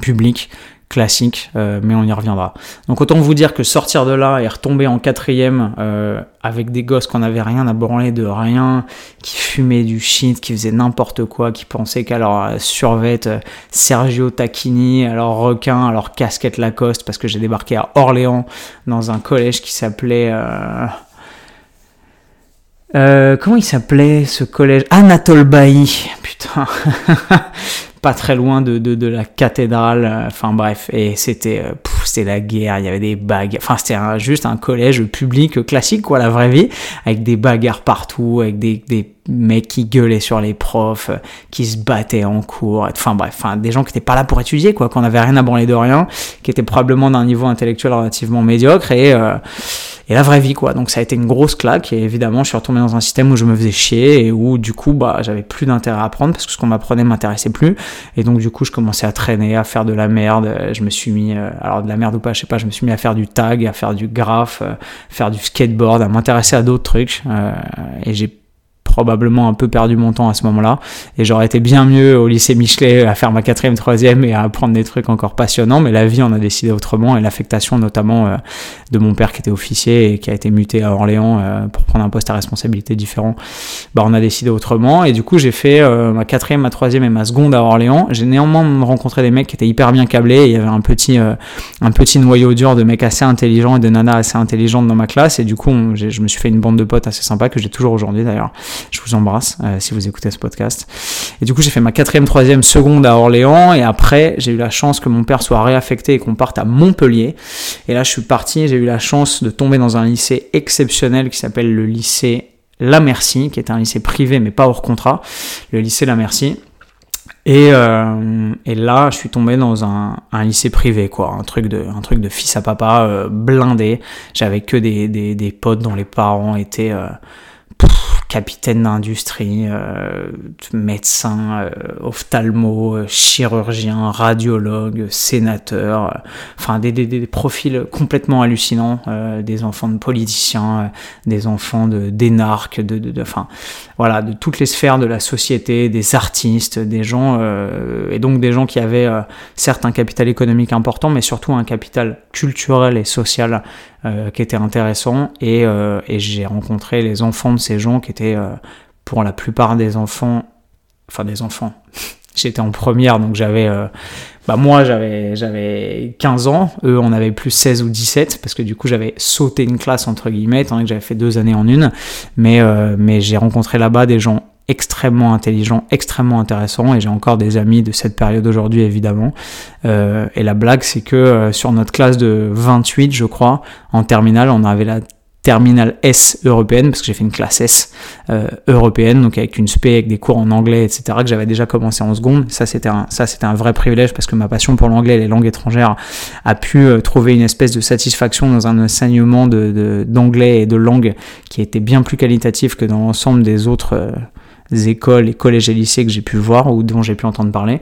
public classique, euh, mais on y reviendra. Donc autant vous dire que sortir de là et retomber en quatrième euh, avec des gosses qu'on avait rien à branler de rien, qui fumaient du shit, qui faisaient n'importe quoi, qui pensaient qu'à leur euh, survêt Sergio Tacchini, à leur requin, à leur casquette Lacoste, parce que j'ai débarqué à Orléans dans un collège qui s'appelait... comment il s'appelait ce collège? Anatole Bailly, putain. Pas très loin de, de, de la cathédrale. Euh, enfin bref, et c'était euh, c'était la guerre. Il y avait des bagues. Enfin c'était juste un collège public classique quoi, la vraie vie, avec des bagarres partout, avec des, des mecs qui gueulaient sur les profs, euh, qui se battaient en cours. Enfin bref, enfin des gens qui étaient pas là pour étudier quoi, qu'on avait rien à branler de rien, qui étaient probablement d'un niveau intellectuel relativement médiocre. Et et la vraie vie quoi. Donc ça a été une grosse claque et évidemment je suis retombé dans un système où je me faisais chier et où du coup bah j'avais plus d'intérêt à apprendre parce que ce qu'on m'apprenait m'intéressait plus et donc du coup je commençais à traîner, à faire de la merde. Je me suis mis euh, alors de la merde ou pas, je sais pas, je me suis mis à faire du tag, à faire du graph, euh, faire du skateboard, à m'intéresser à d'autres trucs euh, et j'ai probablement un peu perdu mon temps à ce moment-là. Et j'aurais été bien mieux au lycée Michelet à faire ma quatrième, troisième et à apprendre des trucs encore passionnants. Mais la vie en a décidé autrement et l'affectation notamment euh, de mon père qui était officier et qui a été muté à Orléans euh, pour prendre un poste à responsabilité différent, bah on a décidé autrement. Et du coup j'ai fait euh, ma quatrième, ma troisième et ma seconde à Orléans. J'ai néanmoins rencontré des mecs qui étaient hyper bien câblés. Il y avait un petit, un petit noyau dur de mecs assez intelligents et de nanas assez intelligentes dans ma classe. Et du coup je me suis fait une bande de potes assez sympa que j'ai toujours aujourd'hui d'ailleurs. Je vous embrasse euh, si vous écoutez ce podcast. Et du coup, j'ai fait ma quatrième, troisième, seconde à Orléans. Et après, j'ai eu la chance que mon père soit réaffecté et qu'on parte à Montpellier. Et là, je suis parti. J'ai eu la chance de tomber dans un lycée exceptionnel qui s'appelle le lycée La Merci, qui est un lycée privé mais pas hors contrat. Le lycée La Merci. Et, euh, là, je suis tombé dans un, lycée privé, quoi, un truc de, un truc de fils à papa euh, blindé. J'avais que des, des, des, potes dont les parents étaient euh, capitaine d'industrie, euh, médecin, euh, ophtalmo, euh, chirurgien, radiologue, sénateur, enfin des, profils complètement hallucinants, des enfants de politiciens, des enfants de d'énarques, de, de, enfin voilà, de toutes les sphères de la société, des artistes, des gens et donc des gens qui avaient certes un capital économique important, mais surtout un capital culturel et social qui était intéressant. Et, euh, et j'ai rencontré les enfants de ces gens qui étaient euh, pour la plupart des enfants, enfin des enfants. J'étais en première donc j'avais bah moi j'avais j'avais 15 ans, eux on avait plus 16 ou 17 parce que du coup j'avais sauté une classe entre guillemets étant que j'avais fait deux années en une. Mais j'ai rencontré là-bas des gens extrêmement intelligent, extrêmement intéressant, et j'ai encore des amis de cette période aujourd'hui évidemment. Euh, et la blague, c'est que euh, sur notre classe de 28, je crois, en terminale, on avait la terminale S européenne, parce que j'ai fait une classe S euh, européenne, donc avec une spé, avec des cours en anglais, etc., que j'avais déjà commencé en seconde. Ça, c'était un, vrai privilège, parce que ma passion pour l'anglais et les langues étrangères a pu trouver une espèce de satisfaction dans un enseignement d'anglais et de langue qui était bien plus qualitatif que dans l'ensemble des autres écoles, et collèges et lycées que j'ai pu voir ou dont j'ai pu entendre parler.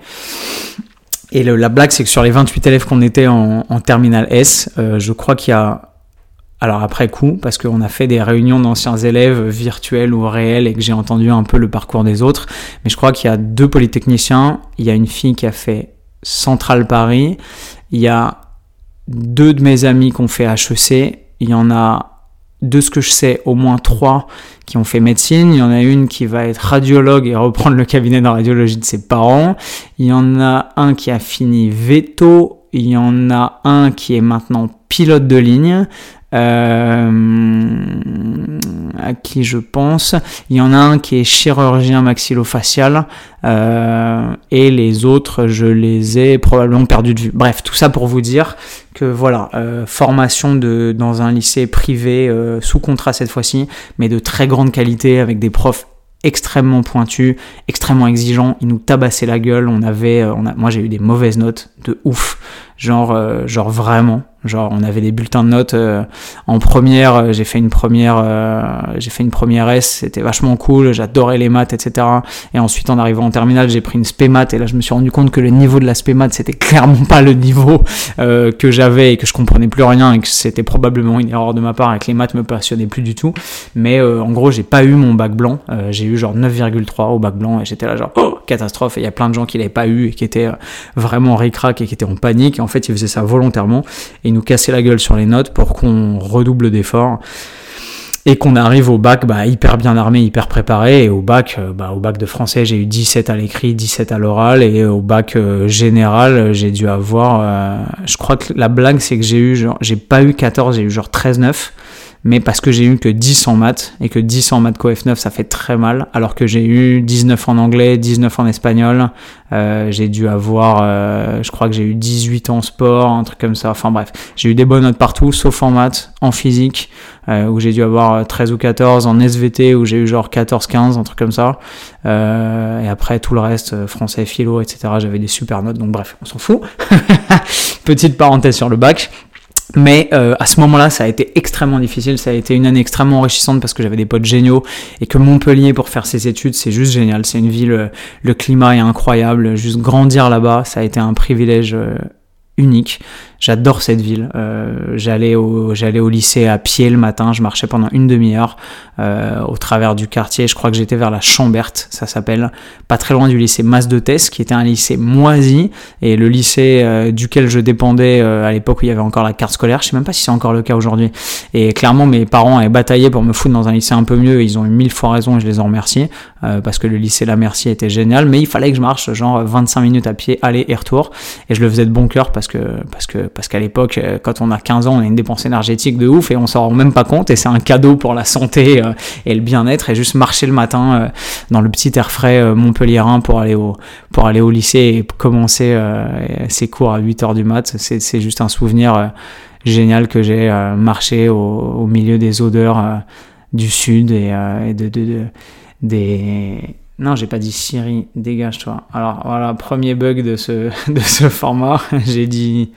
Et la blague, c'est que sur les 28 élèves qu'on était en, en terminale S, euh, je crois qu'il y a, alors après coup, parce qu'on a fait des réunions d'anciens élèves virtuels ou réels et que j'ai entendu un peu le parcours des autres, mais je crois qu'il y a deux polytechniciens, il y a une fille qui a fait Centrale Paris, il y a deux de mes amis qui ont fait HEC, il y en a de ce que je sais, au moins trois qui ont fait médecine. Il y en a une qui va être radiologue et reprendre le cabinet de radiologie de ses parents. Il y en a un qui a fini veto. Il y en a un qui est maintenant pilote de ligne. Euh, à qui je pense? Il y en a un qui est chirurgien maxillofacial euh, et les autres, je les ai probablement perdus de vue. Bref, tout ça pour vous dire que voilà, euh, formation de, dans un lycée privé sous contrat cette fois-ci, mais de très grande qualité avec des profs extrêmement pointus, extrêmement exigeants. Ils nous tabassaient la gueule. On avait, on a, moi j'ai eu des mauvaises notes de ouf, genre, genre vraiment. Genre, on avait des bulletins de notes euh, en première. Euh, j'ai fait une première, euh, j'ai fait une première S. C'était vachement cool. J'adorais les maths, etc. Et ensuite, en arrivant en terminale, j'ai pris une spé maths. Et là, je me suis rendu compte que le niveau de la spé maths, c'était clairement pas le niveau que j'avais et que je comprenais plus rien et que c'était probablement une erreur de ma part et que les maths me passionnaient plus du tout. Mais en gros, j'ai pas eu mon bac blanc. j'ai eu genre 9,3 au bac blanc et j'étais là genre oh, catastrophe. Et il y a plein de gens qui l'avaient pas eu et qui étaient vraiment ric-rac et qui étaient en panique. Et en fait, ils faisaient ça volontairement. Nous casser la gueule sur les notes pour qu'on redouble d'efforts et qu'on arrive au bac bah, hyper bien armé, hyper préparé. Et au bac, euh, bah, au bac de français, j'ai eu 17 à l'écrit, 17 à l'oral. Et au bac euh, général, j'ai dû avoir. Euh, je crois que la blague, c'est que j'ai eu genre, j'ai pas eu 14, j'ai eu genre 13-9 mais parce que j'ai eu que 10 en maths, et que 10 en maths coef 9 ça fait très mal, alors que j'ai eu 19 en anglais, 19 en espagnol, euh, j'ai dû avoir, euh, je crois que j'ai eu 18 en sport, un truc comme ça, enfin bref, j'ai eu des bonnes notes partout, sauf en maths, en physique, euh, où j'ai dû avoir 13 ou 14, en SVT, où j'ai eu genre 14-15, un truc comme ça, et après tout le reste, français, philo, etc., j'avais des super notes, donc bref, on s'en fout. Petite parenthèse sur le bac. Mais euh, à ce moment-là, ça a été extrêmement difficile. Ça a été une année extrêmement enrichissante parce que j'avais des potes géniaux et que Montpellier pour faire ses études, c'est juste génial. C'est une ville, euh, le climat est incroyable. Juste grandir là-bas, ça a été un privilège euh, unique. J'adore cette ville. Euh, j'allais au j'allais au lycée à pied le matin. Je marchais pendant une demi-heure euh, au travers du quartier. Je crois que j'étais vers la Chamberte, ça s'appelle, pas très loin du lycée Mas de Tess, qui était un lycée moisi et le lycée euh, duquel je dépendais euh, à l'époque où il y avait encore la carte scolaire. Je sais même pas si c'est encore le cas aujourd'hui. Et clairement, mes parents avaient bataillé pour me foutre dans un lycée un peu mieux. Ils ont eu mille fois raison et je les en remercie euh, parce que le lycée La Merci était génial. Mais il fallait que je marche genre 25 minutes à pied aller et retour et je le faisais de bon cœur parce que parce que parce qu'à l'époque, euh, quand on a 15 ans, on a une dépense énergétique de ouf et on s'en rend même pas compte et c'est un cadeau pour la santé euh, et le bien-être et juste marcher le matin euh, dans le petit air frais montpelliérain pour aller au pour aller au lycée et commencer ses cours à 8 heures du mat, c'est juste un souvenir génial que j'ai marché au, milieu des odeurs du sud et, de, de, des non, j'ai pas dit Siri, dégage-toi. Alors voilà, premier bug de ce, de ce format, j'ai dit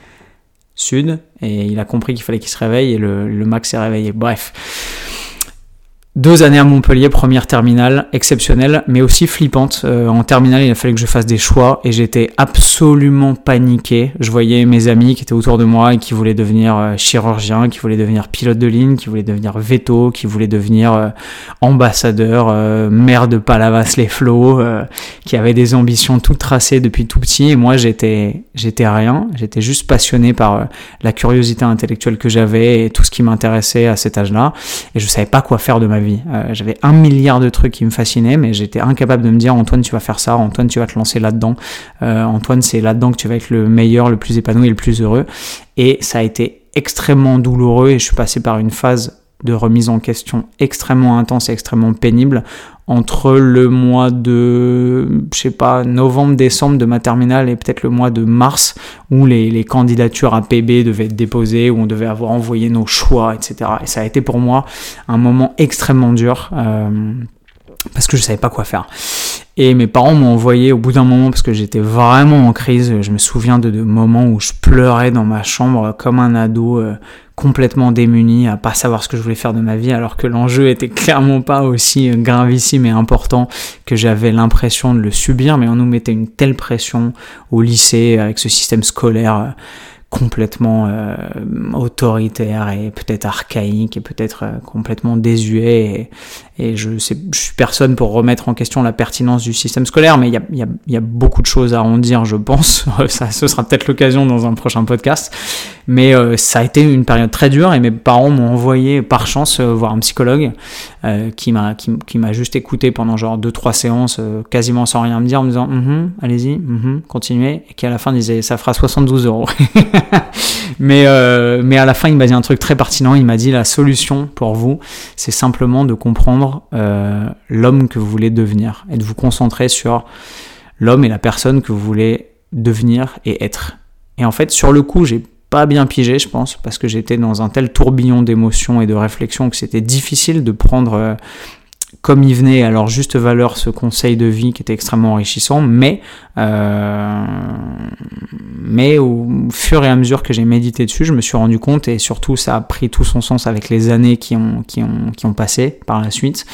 sud et il a compris qu'il fallait qu'il se réveille et le, le Mac s'est réveillé. Bref. Deux années à Montpellier, première terminale, exceptionnelle, mais aussi flippante. Euh, en terminale, il a fallu que je fasse des choix et j'étais absolument paniqué. Je voyais mes amis qui étaient autour de moi et qui voulaient devenir euh, chirurgien, qui voulaient devenir pilote de ligne, qui voulaient devenir veto, qui voulaient devenir euh, ambassadeur, maire de Palavas-les-Flots, qui avaient des ambitions toutes tracées depuis tout petit. Et moi, j'étais, j'étais rien. J'étais juste passionné par la curiosité intellectuelle que j'avais et tout ce qui m'intéressait à cet âge-là. Et je savais pas quoi faire de ma vie. Euh, j'avais un milliard de trucs qui me fascinaient, mais j'étais incapable de me dire Antoine, tu vas faire ça, Antoine, tu vas te lancer là-dedans, euh, Antoine, c'est là-dedans que tu vas être le meilleur, le plus épanoui et le plus heureux. Et ça a été extrêmement douloureux et je suis passé par une phase de remise en question extrêmement intense et extrêmement pénible entre le mois de, je sais pas, novembre, décembre de ma terminale et peut-être le mois de mars où les, candidatures à PB devaient être déposées, où on devait avoir envoyé nos choix, etc. Et ça a été pour moi un moment extrêmement dur. Euh, parce que je savais pas quoi faire. Et mes parents m'ont envoyé au bout d'un moment parce que j'étais vraiment en crise. Je me souviens de, de, moments où je pleurais dans ma chambre comme un ado euh, complètement démuni à pas savoir ce que je voulais faire de ma vie alors que l'enjeu était clairement pas aussi euh, gravissime et important que j'avais l'impression de le subir. Mais on nous mettait une telle pression au lycée avec ce système scolaire. Euh, complètement euh, autoritaire et peut-être archaïque et peut-être complètement désuet et, je, sais, je suis personne pour remettre en question la pertinence du système scolaire mais il y a, beaucoup de choses à en dire je pense. Ça ce sera peut-être l'occasion dans un prochain podcast. Mais euh, ça a été une période très dure et mes parents m'ont envoyé par chance euh, voir un psychologue euh, qui m'a juste écouté pendant genre deux trois séances quasiment sans rien me dire en me disant mm allez-y mm continuez. Et qui à la fin disait ça fera 72 euros. Mais à la fin, il m'a dit un truc très pertinent. Il m'a dit la solution pour vous, c'est simplement de comprendre euh, l'homme que vous voulez devenir et de vous concentrer sur l'homme et la personne que vous voulez devenir et être? Et en fait, sur le coup, j'ai pas bien pigé, je pense, parce que j'étais dans un tel tourbillon d'émotions et de réflexions que c'était difficile de prendre euh, comme il venait leur juste valeur ce conseil de vie qui était extrêmement enrichissant, mais euh, mais au fur et à mesure que j'ai médité dessus, je me suis rendu compte et surtout ça a pris tout son sens avec les années qui ont qui ont qui ont passé par la suite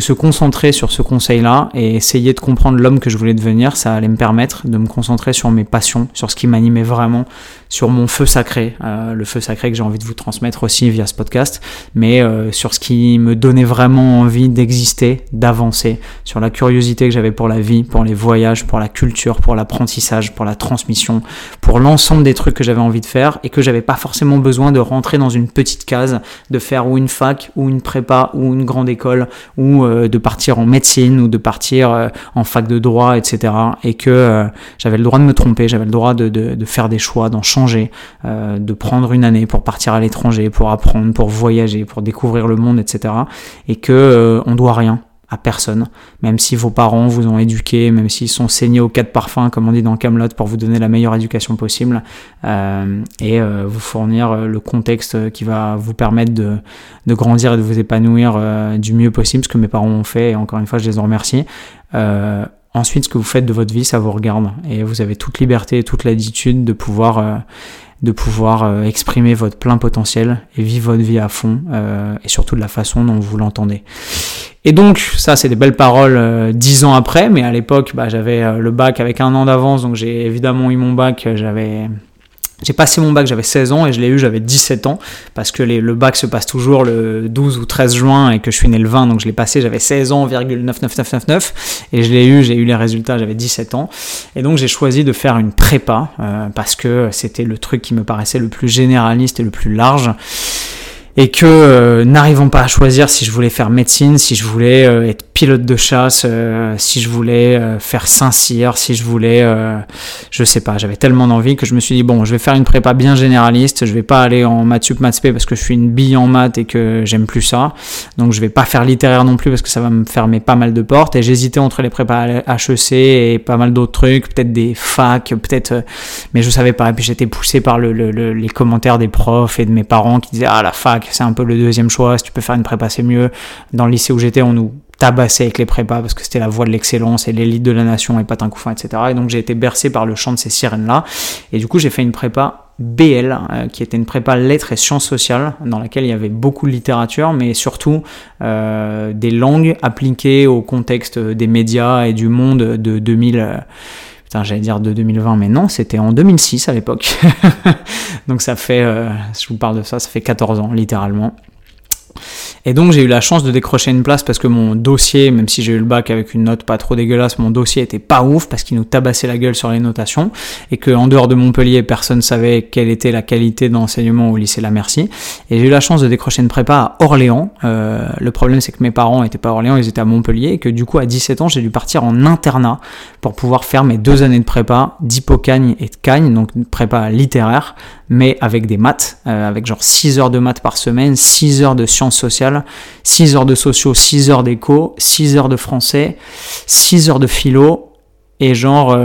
se concentrer sur ce conseil-là et essayer de comprendre l'homme que je voulais devenir, ça allait me permettre de me concentrer sur mes passions, sur ce qui m'animait vraiment, sur mon feu sacré, euh, le feu sacré que j'ai envie de vous transmettre aussi via ce podcast, mais euh, sur ce qui me donnait vraiment envie d'exister, d'avancer, sur la curiosité que j'avais pour la vie, pour les voyages, pour la culture, pour l'apprentissage, pour la transmission, pour l'ensemble des trucs que j'avais envie de faire et que j'avais pas forcément besoin de rentrer dans une petite case, de faire ou une fac ou une prépa ou une grande école ou euh, de partir en médecine ou de partir euh, en fac de droit, etc. Et que euh, j'avais le droit de me tromper, j'avais le droit de, de, de faire des choix, d'en changer, de prendre une année pour partir à l'étranger, pour apprendre, pour voyager, pour découvrir le monde, etc. Et que on doit rien à personne, même si vos parents vous ont éduqué, même s'ils sont saignés aux quatre parfums, comme on dit dans Camelot, pour vous donner la meilleure éducation possible euh, et euh, vous fournir euh, le contexte qui va vous permettre de, de grandir et de vous épanouir euh, du mieux possible, ce que mes parents ont fait, et encore une fois, je les en remercie. Euh, ensuite, ce que vous faites de votre vie, ça vous regarde, et vous avez toute liberté et toute l'attitude de pouvoir de pouvoir exprimer votre plein potentiel et vivre votre vie à fond et surtout de la façon dont vous l'entendez. Et donc, ça, c'est des belles paroles dix ans après, mais à l'époque, bah, j'avais le bac avec un an d'avance, donc j'ai évidemment eu mon bac, j'avais j'ai passé mon bac, j'avais 16 ans et je l'ai eu, j'avais 17 ans parce que le bac se passe toujours le 12 ou 13 juin et que je suis né le 20 donc je l'ai passé, j'avais 16 ans, 99999 et je l'ai eu, j'ai eu les résultats, j'avais 17 ans. Et donc j'ai choisi de faire une prépa euh, parce que c'était le truc qui me paraissait le plus généraliste et le plus large et que euh, n'arrivant pas à choisir si je voulais faire médecine, si je voulais euh, être pilote de chasse, euh, si je voulais faire Saint-Cyr, si je voulais, je sais pas, j'avais tellement d'envie que je me suis dit bon, je vais faire une prépa bien généraliste, je vais pas aller en maths sup, maths parce que je suis une bille en maths et que j'aime plus ça, donc je vais pas faire littéraire non plus parce que ça va me fermer pas mal de portes et j'hésitais entre les prépas HEC et pas mal d'autres trucs, peut-être des facs, peut-être, mais je savais pas et puis j'étais poussé par le, les commentaires des profs et de mes parents qui disaient ah la fac c'est un peu le deuxième choix. Si tu peux faire une prépa, c'est mieux. Dans le lycée où j'étais, on nous tabassait avec les prépas parce que c'était la voie de l'excellence et l'élite de la nation et pas un couffin, etc. Et donc j'ai été bercé par le chant de ces sirènes-là. Et du coup, j'ai fait une prépa BL, euh, qui était une prépa lettres et sciences sociales, dans laquelle il y avait beaucoup de littérature, mais surtout euh, des langues appliquées au contexte des médias et du monde de 2000 putain, j'allais dire de 2020, mais non, c'était en 2006 à l'époque. Donc ça fait, euh, je vous parle de ça, ça fait 14 ans littéralement. Et donc j'ai eu la chance de décrocher une place parce que mon dossier, même si j'ai eu le bac avec une note pas trop dégueulasse, mon dossier était pas ouf parce qu'il nous tabassait la gueule sur les notations et que en dehors de Montpellier, personne savait quelle était la qualité d'enseignement au lycée La Merci. Et j'ai eu la chance de décrocher une prépa à Orléans. Euh, le problème c'est que mes parents étaient pas à Orléans, ils étaient à Montpellier et que du coup à 17 ans j'ai dû partir en internat pour pouvoir faire mes deux années de prépa d'hypocagne et de cagne, donc prépa littéraire mais avec des maths, euh, avec genre 6 heures de maths par semaine, 6 heures de sciences sociales, 6 heures de sociaux, 6 heures d'éco, 6 heures de français, 6 heures de philo, et genre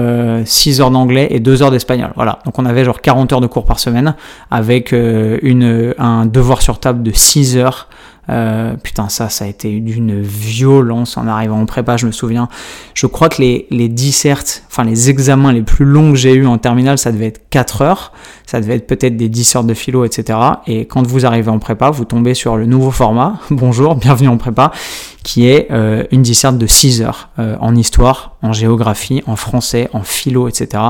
6 euh, heures d'anglais et 2 heures d'espagnol. Voilà. Donc on avait genre 40 heures de cours par semaine avec euh, un devoir sur table de 6 heures euh, putain, ça, ça a été d'une violence en arrivant en prépa, je me souviens. Je crois que les, les dissertes, enfin les examens les plus longs que j'ai eu en terminale, ça devait être 4 heures. Ça devait être peut-être des dissertes de philo, etc. Et quand vous arrivez en prépa, vous tombez sur le nouveau format. Bonjour, bienvenue en prépa, qui est euh, une disserte de 6 heures euh, en histoire, en géographie, en français, en philo, etc.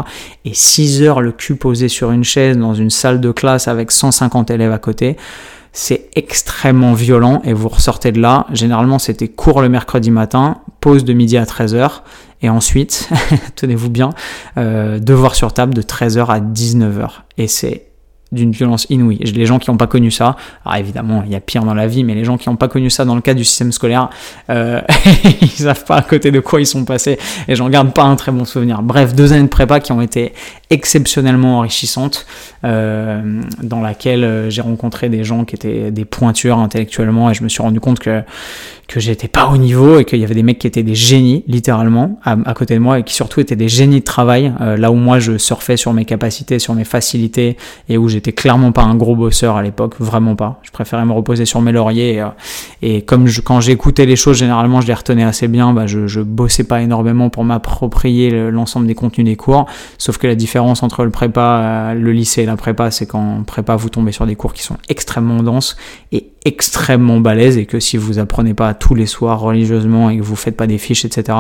Et 6 heures le cul posé sur une chaise dans une salle de classe avec 150 élèves à côté c'est extrêmement violent et vous ressortez de là. Généralement, c'était cours le mercredi matin, pause de midi à 13h et ensuite, tenez-vous bien, euh, devoir sur table de 13h à 19h. Et c'est d'une violence inouïe. Les gens qui n'ont pas connu ça, alors évidemment, il y a pire dans la vie, mais les gens qui n'ont pas connu ça dans le cadre du système scolaire, euh, ils savent pas à côté de quoi ils sont passés, et j'en garde pas un très bon souvenir. Bref, deux années de prépa qui ont été exceptionnellement enrichissantes, euh, dans laquelle euh, j'ai rencontré des gens qui étaient des pointures intellectuellement, et je me suis rendu compte que que j'étais pas au niveau et qu'il y avait des mecs qui étaient des génies littéralement à, côté de moi et qui surtout étaient des génies de travail euh, là où moi je surfais sur mes capacités sur mes facilités et où j'étais clairement pas un gros bosseur à l'époque vraiment pas je préférais me reposer sur mes lauriers et, euh, comme je, quand j'écoutais les choses généralement je les retenais assez bien bah, je, je bossais pas énormément pour m'approprier l'ensemble des contenus des cours sauf que la différence entre le prépa euh, le lycée et la prépa c'est qu'en prépa vous tombez sur des cours qui sont extrêmement denses et extrêmement balèze et que si vous apprenez pas tous les soirs religieusement et que vous faites pas des fiches, etc.,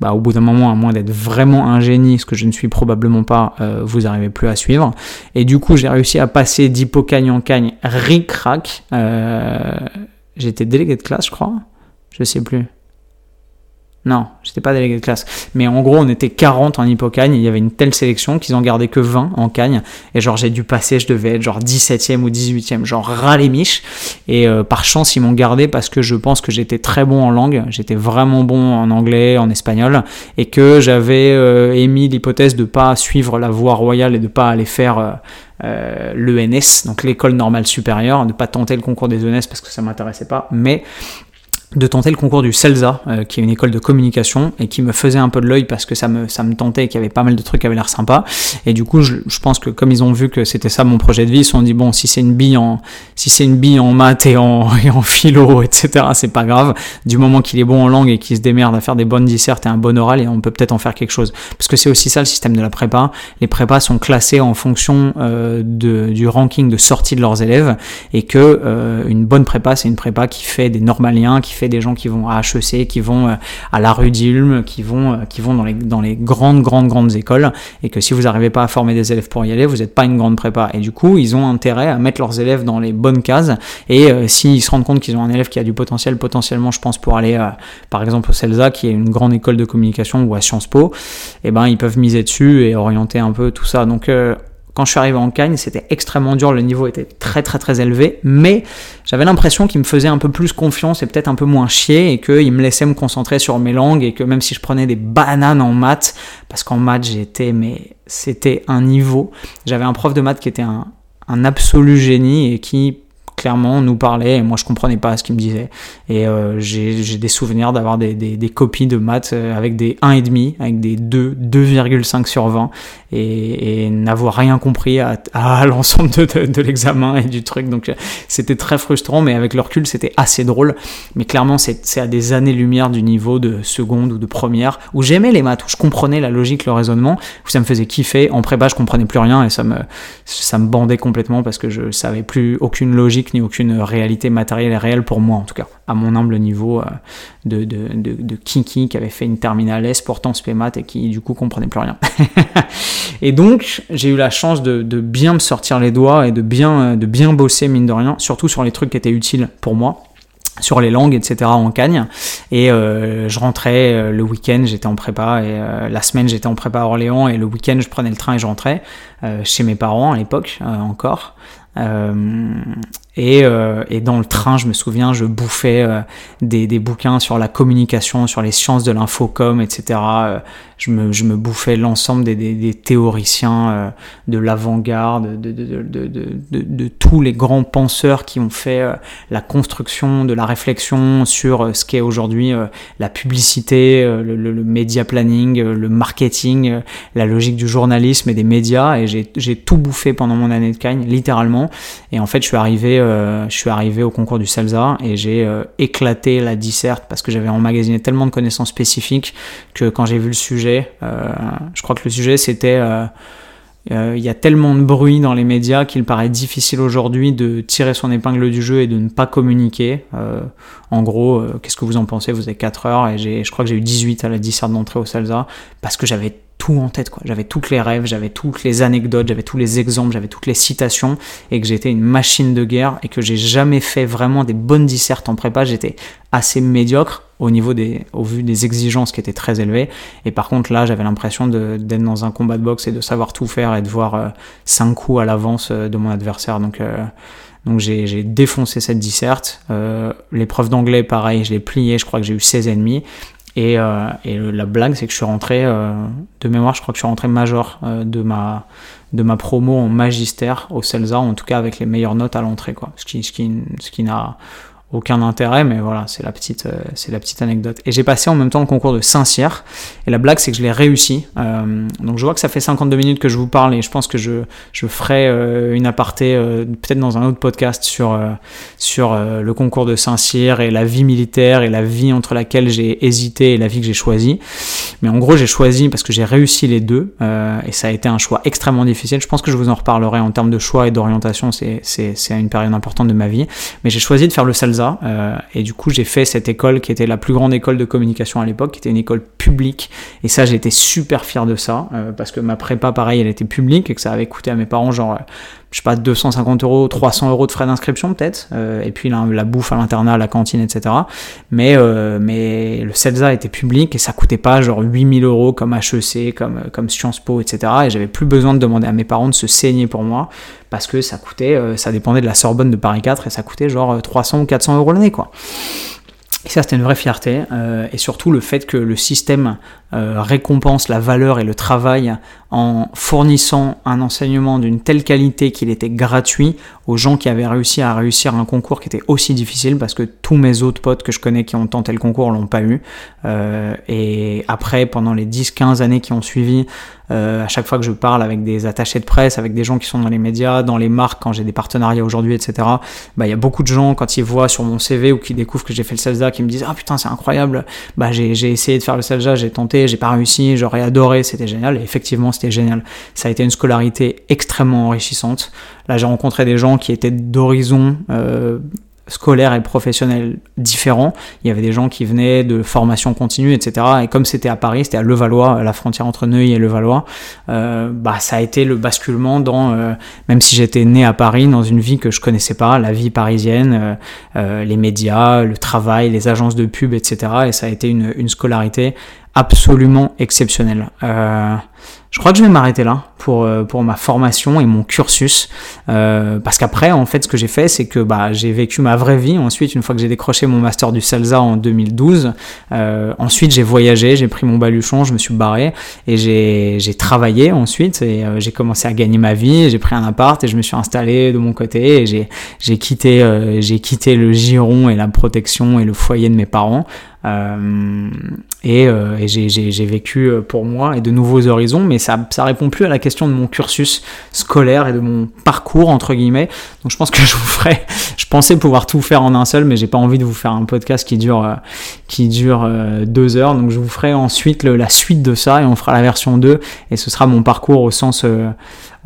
bah, au bout d'un moment, à moins d'être vraiment un génie, ce que je ne suis probablement pas, euh, vous arrivez plus à suivre. Et du coup, j'ai réussi à passer d'hypocagne en cagne ric-rac. Euh, J'étais délégué de classe, je crois. Je sais plus. Non, j'étais pas délégué de classe. Mais en gros, on était 40 en hippocagne. Il y avait une telle sélection qu'ils en gardaient que 20 en cagne. Et genre, j'ai dû passer, je devais être genre 17e ou 18e, genre ras les miches. Et euh, par chance, ils m'ont gardé parce que je pense que j'étais très bon en langue. J'étais vraiment bon en anglais, en espagnol. Et que j'avais euh, émis l'hypothèse de pas suivre la voie royale et de pas aller faire l'ENS, donc l'école normale supérieure, de pas tenter le concours des ENS parce que ça m'intéressait pas. Mais de tenter le concours du CELSA, euh, qui est une école de communication, et qui me faisait un peu de l'œil parce que ça me, ça me tentait et qu'il y avait pas mal de trucs qui avaient l'air sympa. Et du coup, je, pense que comme ils ont vu que c'était ça mon projet de vie, ils se sont dit, bon, si c'est une bille en, si c'est une bille en maths et en, et en philo, etc., c'est pas grave. Du moment qu'il est bon en langue et qu'il se démerde à faire des bonnes dissertes et un bon oral, et on peut peut-être en faire quelque chose. Parce que c'est aussi ça le système de la prépa. Les prépas sont classés en fonction euh, de, du ranking de sortie de leurs élèves, et que euh, une bonne prépa, c'est une prépa qui fait des normaliens, qui fait des gens qui vont à HEC, qui vont euh, à la rue d'Ilm, qui vont, euh, qui vont dans les, dans les grandes, grandes, grandes écoles, et que si vous n'arrivez pas à former des élèves pour y aller, vous n'êtes pas une grande prépa. Et du coup, ils ont intérêt à mettre leurs élèves dans les bonnes cases, et euh, s'ils se rendent compte qu'ils ont un élève qui a du potentiel, potentiellement, je pense, pour aller, par exemple, au CELSA, qui est une grande école de communication, ou à Sciences Po, et eh ben, ils peuvent miser dessus et orienter un peu tout ça. Donc, quand je suis arrivé en Cagne, c'était extrêmement dur, le niveau était très très très élevé, mais j'avais l'impression qu'il me faisait un peu plus confiance et peut-être un peu moins chier et qu'il me laissait me concentrer sur mes langues et que même si je prenais des bananes en maths, parce qu'en maths j'étais, mais c'était un niveau, j'avais un prof de maths qui était un, un absolu génie et qui clairement nous parlait et moi je comprenais pas ce qu'il me disait et euh, j'ai des souvenirs d'avoir des, des, copies de maths euh, avec des 1,5 avec des 2 2,5 sur 20 et, n'avoir rien compris à, à l'ensemble de, de, l'examen et du truc. Donc c'était très frustrant mais avec le recul c'était assez drôle. Mais clairement c'est à des années lumière du niveau de seconde ou de première où j'aimais les maths où je comprenais la logique le raisonnement où ça me faisait kiffer. En prépa je comprenais plus rien et ça me ça me bandait complètement parce que je savais plus aucune logique ni aucune réalité matérielle et réelle pour moi en tout cas, à mon humble niveau euh, de, de, de, Kiki qui avait fait une terminale S pourtant spémat et qui du coup comprenait plus rien. et donc j'ai eu la chance de, de, bien me sortir les doigts et de bien, de bien bosser mine de rien, surtout sur les trucs qui étaient utiles pour moi sur les langues, etc. en Cagne. Et euh, je rentrais euh, le week-end, j'étais en prépa, et la semaine j'étais en prépa à Orléans, et le week-end je prenais le train et je rentrais chez mes parents à l'époque encore. Et, euh, et, dans le train, je me souviens, je bouffais euh, des, des, bouquins sur la communication, sur les sciences de l'infocom, etc. Euh, je, me, je me bouffais l'ensemble des, des, théoriciens de l'avant-garde, de, de, de, de, tous les grands penseurs qui ont fait la construction de la réflexion sur ce qu'est aujourd'hui la publicité, le, le, le, média planning, le marketing, la logique du journalisme et des médias. Et j'ai tout bouffé pendant mon année de Cagne, littéralement. Et en fait, je suis arrivé euh, je suis arrivé au concours du CELSA et j'ai euh, éclaté la disserte parce que j'avais emmagasiné tellement de connaissances spécifiques que quand j'ai vu le sujet, euh, je crois que le sujet c'était il y a tellement de bruit dans les médias qu'il paraît difficile aujourd'hui de tirer son épingle du jeu et de ne pas communiquer. en gros, qu'est-ce que vous en pensez? Vous avez 4 heures et je crois que j'ai eu 18 à la disserte d'entrée au CELSA parce que j'avais tout en tête, quoi. J'avais toutes les rêves, j'avais toutes les anecdotes, j'avais tous les exemples, j'avais toutes les citations, et que j'étais une machine de guerre, et que j'ai jamais fait vraiment des bonnes dissertes en prépa. J'étais assez médiocre au niveau des, au vu des exigences qui étaient très élevées. Et par contre, là, j'avais l'impression d'être dans un combat de boxe et de savoir tout faire et de voir euh, cinq coups à l'avance euh, de mon adversaire. Donc, euh, donc j'ai défoncé cette disserte. L'épreuve d'anglais, pareil, je l'ai plié, je crois que j'ai eu 16 ennemis. Et, euh, et la blague, c'est que je suis rentré, euh, de mémoire, je crois que je suis rentré major euh, de, ma, de ma promo en magistère au CELSA, en tout cas avec les meilleures notes à l'entrée, quoi. Ce qui, ce qui, ce qui n'a aucun intérêt, mais voilà, c'est la petite, euh, c'est la petite anecdote. Et j'ai passé en même temps le concours de Saint-Cyr, et la blague c'est que je l'ai réussi. Euh, donc je vois que ça fait 52 minutes que je vous parle, et je pense que je, je ferai euh, une aparté peut-être dans un autre podcast sur, sur le concours de Saint-Cyr et la vie militaire et la vie entre laquelle j'ai hésité et la vie que j'ai choisie. Mais en gros j'ai choisi parce que j'ai réussi les deux, et ça a été un choix extrêmement difficile. Je pense que je vous en reparlerai en termes de choix et d'orientation, c'est, c'est, une période importante de ma vie. Mais j'ai choisi de faire le Euh, et du coup, j'ai fait cette école qui était la plus grande école de communication à l'époque, qui était une école publique. Et ça, j'étais super fier de ça, euh, parce que ma prépa, pareil, elle était publique et que ça avait coûté à mes parents genre je sais pas, 250 euros, 300 euros de frais d'inscription peut-être, euh, et puis la, bouffe à l'internat, la cantine, etc. Mais, euh, mais le CELSA était public et ça coûtait pas genre 8000 euros comme HEC, comme, comme Sciences Po, etc. Et j'avais plus besoin de demander à mes parents de se saigner pour moi parce que ça coûtait, euh, ça dépendait de la Sorbonne de Paris 4 et ça coûtait genre 300 ou 400 euros l'année, quoi. Et ça, c'était une vraie fierté. Euh, et surtout, le fait que le système euh, récompense la valeur et le travail en fournissant un enseignement d'une telle qualité qu'il était gratuit aux gens qui avaient réussi à réussir un concours qui était aussi difficile parce que tous mes autres potes que je connais qui ont tenté le concours l'ont pas eu. Euh, et après, pendant les 10-15 années qui ont suivi, euh, à chaque fois que je parle avec des attachés de presse, avec des gens qui sont dans les médias, dans les marques, quand j'ai des partenariats aujourd'hui, etc., bah, il y a beaucoup de gens, quand ils voient sur mon CV ou qui découvrent que j'ai fait le SELSA, qui me disent Ah putain, c'est incroyable, bah, j'ai essayé de faire le SELSA, j'ai tenté, j'ai pas réussi, j'aurais adoré, c'était génial. Et effectivement, c'était génial. Ça a été une scolarité extrêmement enrichissante. Là, j'ai rencontré des gens qui étaient d'horizons euh, scolaires et professionnels différents. Il y avait des gens qui venaient de formation continue, etc. Et comme c'était à Paris, c'était à Levallois, la frontière entre Neuilly et Levallois, euh, bah ça a été le basculement dans, euh, même si j'étais né à Paris, dans une vie que je connaissais pas, la vie parisienne, euh, euh les médias, le travail, les agences de pub, etc. Et ça a été une scolarité absolument exceptionnelle. Euh, je crois que je vais m'arrêter là pour, euh, pour ma formation et mon cursus. Euh, parce qu'après, en fait, ce que j'ai fait, c'est que bah, j'ai vécu ma vraie vie. Ensuite, une fois que j'ai décroché mon master du CELSA en 2012, euh, ensuite j'ai voyagé, j'ai pris mon baluchon, je me suis barré et j'ai travaillé ensuite j'ai commencé à gagner ma vie. J'ai pris un appart et je me suis installé de mon côté et j'ai quitté, j'ai quitté le giron et la protection et le foyer de mes parents. Euh, et, euh, j'ai vécu pour moi et de nouveaux horizons, mais ça, ça répond plus à la question de mon cursus scolaire et de mon parcours entre guillemets. Donc je pense que je vous ferai. Je pensais pouvoir tout faire en un seul, mais j'ai pas envie de vous faire un podcast qui dure euh, qui dure euh, deux heures. Donc je vous ferai ensuite la suite de ça et on fera la version 2 et ce sera mon parcours au sens euh,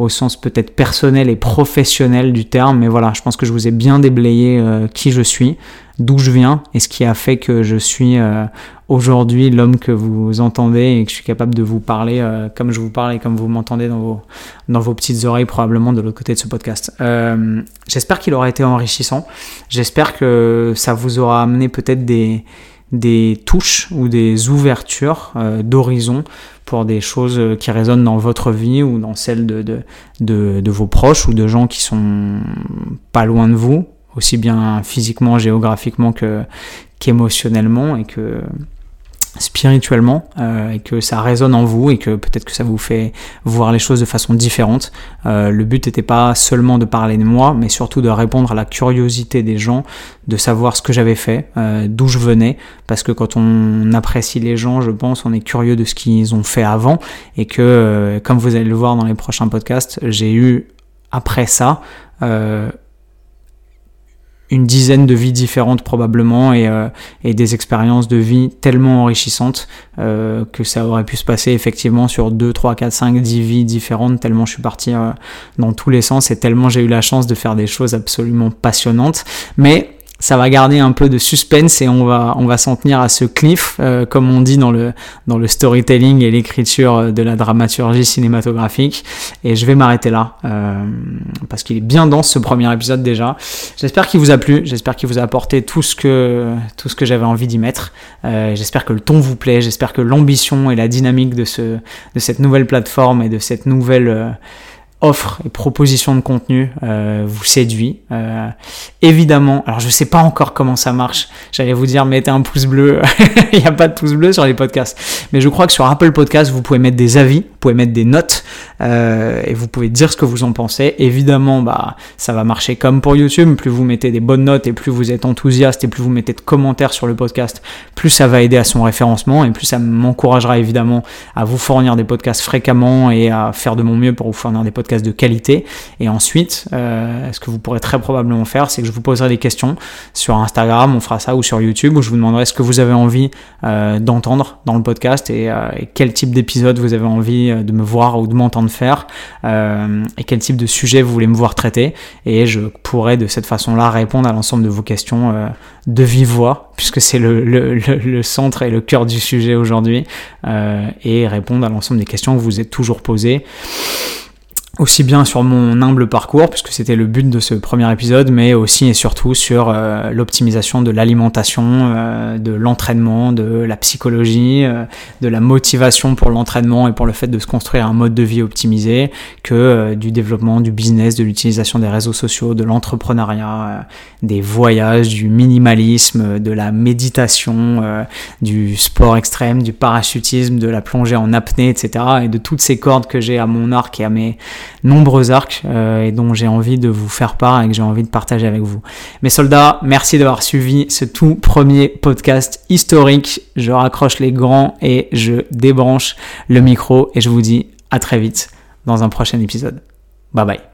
au sens peut-être personnel et professionnel du terme. Mais voilà, je pense que je vous ai bien déblayé qui je suis d'où je viens et ce qui a fait que je suis euh, aujourd'hui l'homme que vous entendez et que je suis capable de vous parler euh, comme je vous parle et comme vous m'entendez dans vos, dans vos petites oreilles probablement de l'autre côté de ce podcast. Euh, j'espère qu'il aura été enrichissant. J'espère que ça vous aura amené peut-être des, des touches ou des ouvertures d'horizon pour des choses qui résonnent dans votre vie ou dans celle de vos proches ou de gens qui sont pas loin de vous aussi bien physiquement, géographiquement que qu'émotionnellement et que spirituellement euh, et que ça résonne en vous et que peut-être que ça vous fait voir les choses de façon différente. Euh, le but n'était pas seulement de parler de moi, mais surtout de répondre à la curiosité des gens, de savoir ce que j'avais fait, euh, d'où je venais, parce que quand on apprécie les gens, je pense, on est curieux de ce qu'ils ont fait avant et que, euh, comme vous allez le voir dans les prochains podcasts, j'ai eu après ça une dizaine de vies différentes probablement et, euh, et des expériences de vie tellement enrichissantes euh, que ça aurait pu se passer effectivement sur 2, 3, 4, 5, 10 vies différentes tellement je suis parti euh, dans tous les sens et tellement j'ai eu la chance de faire des choses absolument passionnantes. Mais ça va garder un peu de suspense et on va on va s'en tenir à ce cliff euh, comme on dit dans le dans le storytelling et l'écriture de la dramaturgie cinématographique. Et je vais m'arrêter là euh, parce qu'il est bien dense ce premier épisode déjà. J'espère qu'il vous a plu j'espère qu'il vous a apporté tout ce que tout ce que j'avais envie d'y mettre. Euh, j'espère que le ton vous plaît j'espère que l'ambition et la dynamique de ce de cette nouvelle plateforme et de cette nouvelle euh, offre et proposition de contenu euh, vous séduit. Euh, évidemment, alors je sais pas encore comment ça marche. J'allais vous dire mettez un pouce bleu. Il n'y a pas de pouce bleu sur les podcasts, mais je crois que sur Apple Podcast vous pouvez mettre des avis, pouvez mettre des notes euh, et vous pouvez dire ce que vous en pensez. Évidemment, bah ça va marcher comme pour YouTube. Plus vous mettez des bonnes notes et plus vous êtes enthousiaste et plus vous mettez de commentaires sur le podcast, plus ça va aider à son référencement et plus ça m'encouragera évidemment à vous fournir des podcasts fréquemment et à faire de mon mieux pour vous fournir des podcasts de qualité. Et ensuite, euh, ce que vous pourrez très probablement faire, c'est que je vous poserai des questions sur Instagram, on fera ça, ou sur YouTube, où je vous demanderai ce que vous avez envie euh, d'entendre dans le podcast et quel type d'épisode vous avez envie de me voir ou de m'entendre faire, et quel type de sujet vous voulez me voir traiter. Et je pourrai de cette façon-là répondre à l'ensemble de vos questions de vive voix, puisque c'est le, le, le, centre et le cœur du sujet aujourd'hui, et répondre à l'ensemble des questions que vous êtes toujours posées aussi bien sur mon humble parcours, puisque c'était le but de ce premier épisode, mais aussi et surtout sur euh, l'optimisation de l'alimentation, euh, de l'entraînement, de la psychologie, euh, de la motivation pour l'entraînement et pour le fait de se construire un mode de vie optimisé, que du développement du business, de l'utilisation des réseaux sociaux, de l'entrepreneuriat, des voyages, du minimalisme, de la méditation, du sport extrême, du parachutisme, de la plongée en apnée, etc. et de toutes ces cordes que j'ai à mon arc et à mes nombreux arcs euh, et dont j'ai envie de vous faire part et que j'ai envie de partager avec vous. Mes soldats, merci d'avoir suivi ce tout premier podcast historique. Je raccroche les grands et je débranche le micro et je vous dis à très vite dans un prochain épisode. Bye bye.